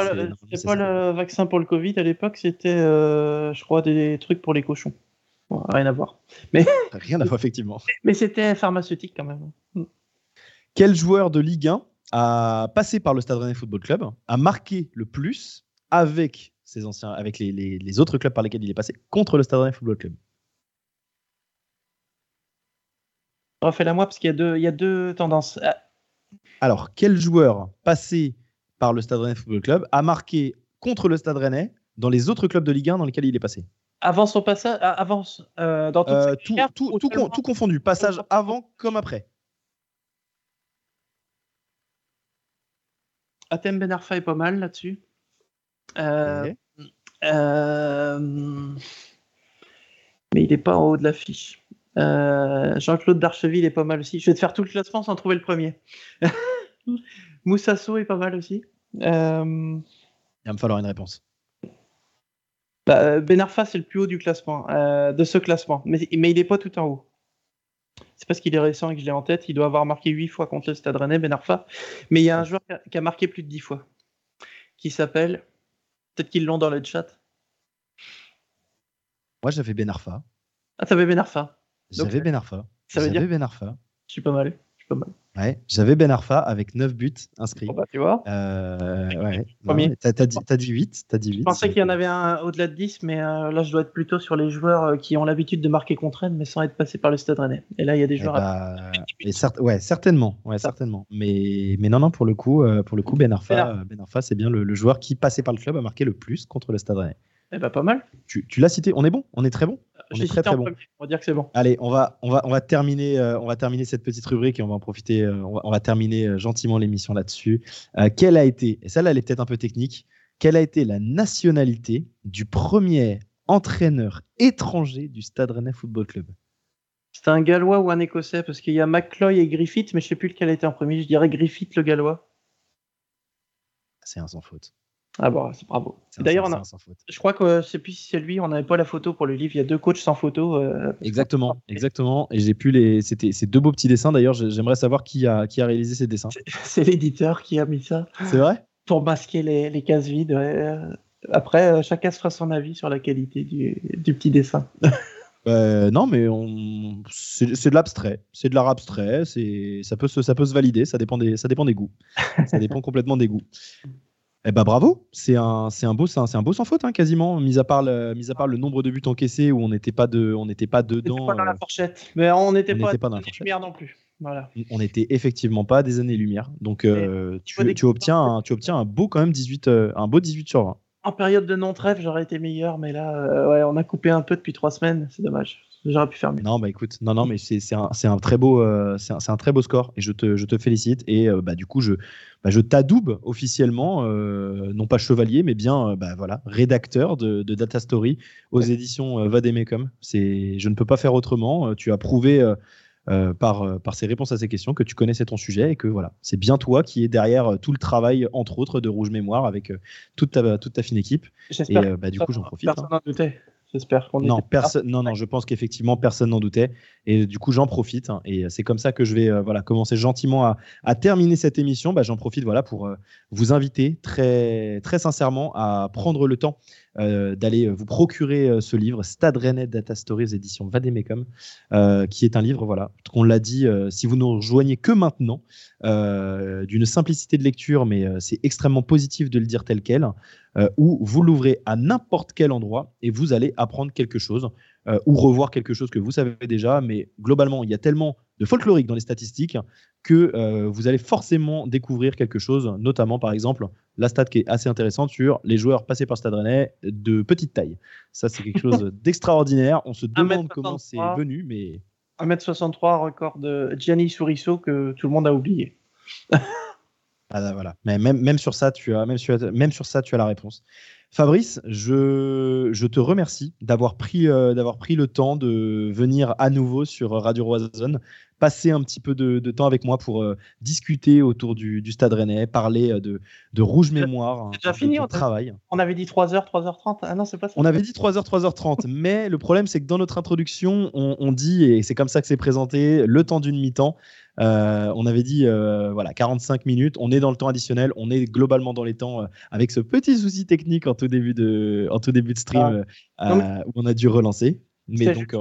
C'est pas le vaccin pour le Covid à l'époque, c'était, je crois, des trucs pour les cochons. rien à voir. Mais... Rien à voir, effectivement. Mais c'était pharmaceutique quand même. Quel joueur de Ligue 1 a passé par le Stade Rennais Football Club, a marqué le plus avec ses anciens, avec les, autres clubs par lesquels il est passé contre le Stade Rennais Football Club? Refais-la moi parce qu'il y, y, a deux tendances. Ah. Alors, quel joueur passé par le Stade Rennais Football Club a marqué contre le Stade Rennais dans les autres clubs de Ligue 1 dans lesquels il est passé? Avant son passage, ah, avant, euh, dans euh, tout, tout, tout, confondu, passage avant comme après. Atem Ben Arfa est pas mal là-dessus. Euh, euh, mais il n'est pas en haut de l'affiche. Euh, Jean-Claude Darcheville est pas mal aussi. Je vais te faire tout le classement sans trouver le premier. Moussasso est pas mal aussi. Il va me falloir une réponse. Bah, ben Arfa, c'est le plus haut du classement, de ce classement. Mais, mais il n'est pas tout en haut. C'est parce qu'il est récent et que je l'ai en tête. Il doit avoir marqué 8 fois contre le Stade Rennais, Ben Arfa. Mais il y a un joueur qui a marqué plus de 10 fois. Qui s'appelle. Peut-être qu'ils l'ont dans le chat. Moi, j'avais Ben Arfa. Ah, t'avais Ben Arfa. J'avais Ben Arfa. Ça veut dire Ben Arfa. Je suis pas mal. Ouais, j'avais Ben Arfa avec 9 buts inscrits. bah, tu vois. Euh, ouais. T'as dit, as dit 8. As dit 8 je pensais qu'il y en avait un au-delà de 10, mais euh, là, je dois être plutôt sur les joueurs euh, qui ont l'habitude de marquer contre Rennes, mais sans être passés par le Stade Rennais. Et là, il y a des eh joueurs. Bah, et ouais, certainement. Ouais, certainement. Mais, mais non, non, pour le coup, pour le coup Ben Arfa, Ben Arfa c'est bien le, joueur qui, passé par le club, a marqué le plus contre le Stade Rennais. Eh bah, pas mal. Tu, tu l'as cité. On est bon On est très bon on est très très bon. On va dire que c'est bon. Allez, on va, on va, on va terminer, euh, on va terminer cette petite rubrique et on va en profiter. Euh, on, va, terminer euh, gentiment l'émission là-dessus. quelle a été, et celle-là, elle est peut-être un peu technique. Quelle a été la nationalité du premier entraîneur étranger du Stade Rennais Football Club? C'était un Gallois ou un Écossais? Parce qu'il y a McCloy et Griffith, mais je ne sais plus lequel était en premier. Je dirais Griffith le Gallois. C'est un sans faute. Ah bon, c'est bravo. D'ailleurs, je crois que je sais plus si c'est lui, on n'avait pas la photo pour le livre. Il y a deux coachs sans photo. Euh, exactement, exactement. Et j'ai pu les. C'était ces deux beaux petits dessins. D'ailleurs, j'aimerais savoir qui a qui a réalisé ces dessins. C'est l'éditeur qui a mis ça. C'est vrai? Pour masquer les, les cases vides. Après, euh, chacun se fera son avis sur la qualité du, du petit dessin. Euh, non, mais on... c'est de l'abstrait, c'est de l'art abstrait, ça peut, se, ça peut se valider, ça dépend des, ça dépend des goûts, ça dépend complètement des goûts. Eh ben bravo, c'est un, c'est un beau, c'est un, beau sans faute hein, quasiment, mis à part le, mis à part le nombre de buts encaissés où on n'était pas de, on n'était pas dedans. Pas dans la euh, fourchette, mais on n'était pas, pas, dans la fourchette. non plus. Voilà. On n'était effectivement pas des années lumière, donc euh, tu, tu, obtiens, un, tu obtiens un beau quand même 18, euh, un beau 18 sur 20. En période de non trêve, j'aurais été meilleur, mais là, ouais, on a coupé un peu depuis trois semaines, c'est dommage. J'aurais pu faire mieux. Non, bah écoute, non, non, mais c'est un, un, très beau, euh, c'est un, très beau score et je te, je te félicite. Et euh, bah, du coup, je, bah, je t'adoube officiellement, euh, non pas chevalier, mais bien bah, voilà, rédacteur de, de, Data Story aux éditions Vademecum. Je ne peux pas faire autrement. Tu as prouvé. par, par ces réponses à ces questions, que tu connaissais ton sujet et que voilà, c'est bien toi qui est derrière tout le travail, entre autres, de Rouge Mémoire avec toute, ta, toute ta fine équipe. Et bah, du coup, j'en profite. Personne hein. J'espère qu'on non, personne, non, non, je pense qu'effectivement personne n'en doutait. Et du coup, j'en profite. Hein, et c'est comme ça que je vais euh, voilà, commencer gentiment à, à terminer cette émission. Bah, j'en profite voilà, pour euh, vous inviter très, très sincèrement à prendre le temps euh, d'aller vous procurer ce livre, Stade Rennais Data Stories, édition Vademecum, qui est un livre, voilà, qu'on l'a dit, si vous ne rejoignez que maintenant, d'une simplicité de lecture, mais c'est extrêmement positif de le dire tel quel. Euh, où vous l'ouvrez à n'importe quel endroit et vous allez apprendre quelque chose euh, ou revoir quelque chose que vous savez déjà. Mais globalement, il y a tellement de folklorique dans les statistiques que euh, vous allez forcément découvrir quelque chose, notamment par exemple la stat qui est assez intéressante sur les joueurs passés par Stade Rennais de petite taille. Ça, c'est quelque chose d'extraordinaire. On se demande comment c'est venu, mais. 1m63, record de Gianni Sourisso que tout le monde a oublié. Ah, voilà. Mais même, même, sur ça, tu as, même, sur, même sur ça, tu as la réponse. Fabrice, je, je te remercie d'avoir pris, euh, d'avoir pris le temps de venir à nouveau sur Radio Roison, passer un petit peu de, de temps avec moi pour euh, discuter autour du, du, Stade Rennais, parler euh, de, de Rouge Mémoire. C'est déjà fini, on travail. On avait dit 3h, 3h30. Ah non, c'est pas ça. On avait dit 3h, 3h30. mais le problème, c'est que dans notre introduction, on, on dit, et c'est comme ça que c'est présenté, le temps d'une mi-temps. Euh, on avait dit euh, voilà 45 minutes. On est dans le temps additionnel. On est globalement dans les temps euh, avec ce petit souci technique en tout début de, en tout début de stream ah. où on a dû relancer. Mais donc,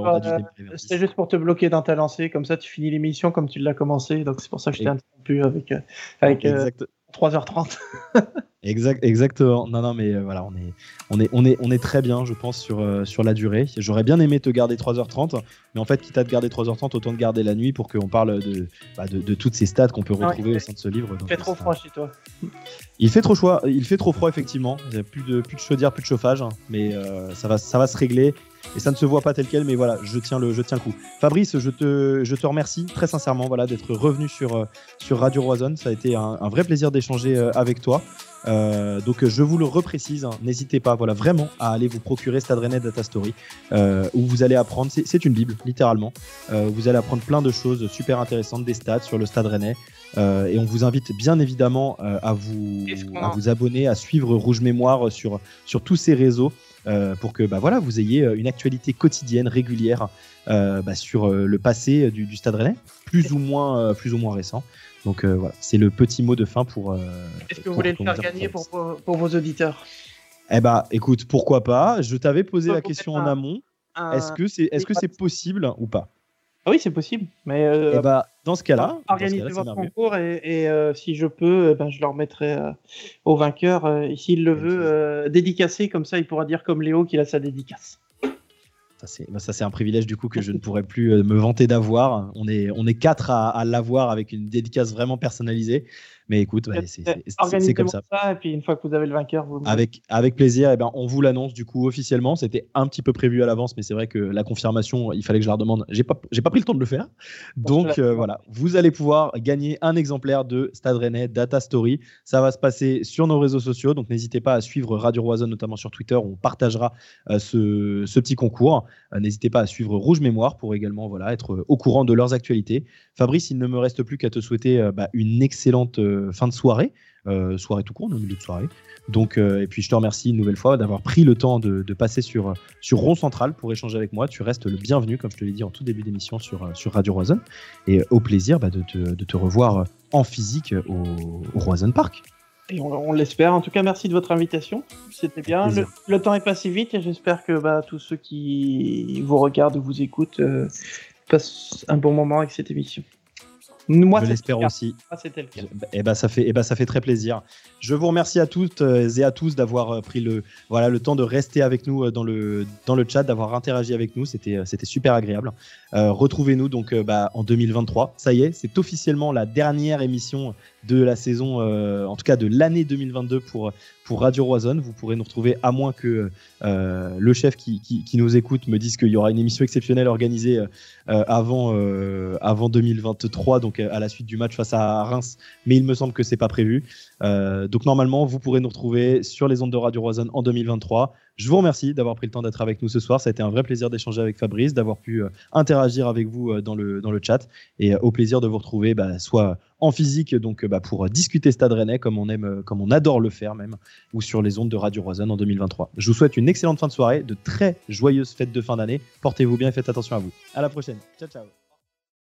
C'était juste pour te bloquer dans ta lancée, comme ça tu finis l'émission comme tu l'as commencé. Donc c'est pour ça que je t'ai interrompu avec, avec 3h30. exact, exactement. Non, non, mais euh, voilà, on est, on, est, on, est, on est très bien, je pense, sur, euh, sur la durée. J'aurais bien aimé te garder 3h30, mais en fait, quitte à te garder 3h30, autant te garder la nuit pour qu'on parle de, bah, de, de, toutes ces stats qu'on peut retrouver au sein de ce livre. Il fait trop froid chez toi. Il fait trop froid, il fait trop froid, effectivement. Il n'y a plus de, plus de chaudière, plus de chauffage, hein. mais euh, ça, va, ça va se régler et ça ne se voit pas tel quel, mais voilà, je tiens le, je tiens le coup. Fabrice, je te, je te remercie très sincèrement voilà, d'être revenu sur, euh, sur Radio Roison. Ça a été un, vrai plaisir d'échanger euh, avec toi. Euh, donc je vous le reprécise, hein, n'hésitez pas voilà, vraiment à aller vous procurer Stade Rennais Data Story, où vous allez apprendre, c'est une Bible littéralement, vous allez apprendre plein de choses super intéressantes, des stats sur le Stade Rennais, et on vous invite bien évidemment à, vous, à vous abonner, à suivre Rouge Mémoire sur, sur tous ces réseaux. Euh, pour que bah, voilà, vous ayez euh, une actualité quotidienne, régulière euh, bah, sur le passé du, Stade Rennais, plus ou moins, plus ou moins récent. Donc voilà, c'est le petit mot de fin pour. Est-ce que vous voulez le faire gagner pour, pour, vos auditeurs? Eh bah, écoute, pourquoi pas? Je t'avais posé la question en amont. Est-ce que c'est est -ce c'est possible ou pas? Ah oui, c'est possible. Mais euh, eh bah, dans ce cas-là, organisez votre concours et, euh, si je peux, eh ben, je le remettrai euh, au vainqueur. et s'il le veut, dédicacé, comme ça, il pourra dire comme Léo qu'il a sa dédicace. Ça, c'est un privilège du coup que je ne pourrais plus me vanter d'avoir. On est, on est quatre à, à l'avoir avec une dédicace vraiment personnalisée. Mais écoute, c'est comme ça. Et puis une fois que vous avez le vainqueur, vous. Avec, avec plaisir. Eh ben, on vous l'annonce du coup officiellement. C'était un petit peu prévu à l'avance, mais c'est vrai que la confirmation, il fallait que je la redemande. J'ai pas, pas pris le temps de le faire. Donc euh, voilà, vous allez pouvoir gagner un exemplaire de Stade Rennais Data Story. Ça va se passer sur nos réseaux sociaux. Donc n'hésitez pas à suivre Radio Roison, notamment sur Twitter. Où on partagera euh, ce, ce, petit concours. Euh, n'hésitez pas à suivre Rouge Mémoire pour également voilà, être au courant de leurs actualités. Fabrice, il ne me reste plus qu'à te souhaiter bah, une excellente fin de soirée, euh, soirée tout court, au milieu de soirée. Donc, euh, et puis je te remercie une nouvelle fois d'avoir pris le temps de, passer sur, sur Rond Central pour échanger avec moi. Tu restes le bienvenu, comme je te l'ai dit en tout début d'émission sur, sur Radio Roison. Et au plaisir bah, de, te, revoir en physique au, Roison Park. Et on, l'espère. En tout cas, merci de votre invitation. C'était bien. Le, temps est passé vite et j'espère que bah, tous ceux qui vous regardent ou vous écoutent euh, passent un bon moment avec cette émission. Moi, je l'espère aussi. c'était le cas. Et eh ben, ça fait, eh ben, ça fait très plaisir. Je vous remercie à toutes euh, et à tous d'avoir euh, pris le, voilà, le temps de rester avec nous euh, dans le, dans le chat, d'avoir interagi avec nous. C'était, c'était super agréable. retrouvez-nous donc bah, en 2023. Ça y est, c'est officiellement la dernière émission de la saison, en tout cas de l'année 2022 pour, Radio Roison. Vous pourrez nous retrouver, à moins que le chef qui, qui, nous écoute me dise qu'il y aura une émission exceptionnelle organisée avant, avant 2023, donc à la suite du match face à Reims, mais il me semble que c'est pas prévu. donc normalement, vous pourrez nous retrouver sur les ondes de Radio Roison en 2023. Je vous remercie d'avoir pris le temps d'être avec nous ce soir. Ça a été un vrai plaisir d'échanger avec Fabrice, d'avoir pu euh, interagir avec vous euh, dans, le, chat et euh, au plaisir de vous retrouver bah, soit en physique donc bah, pour discuter Stade Rennais comme on aime, comme on adore le faire même, ou sur les ondes de Radio Roison en 2023. Je vous souhaite une excellente fin de soirée, de très joyeuses fêtes de fin d'année. Portez-vous bien et faites attention à vous. À la prochaine. Ciao ciao.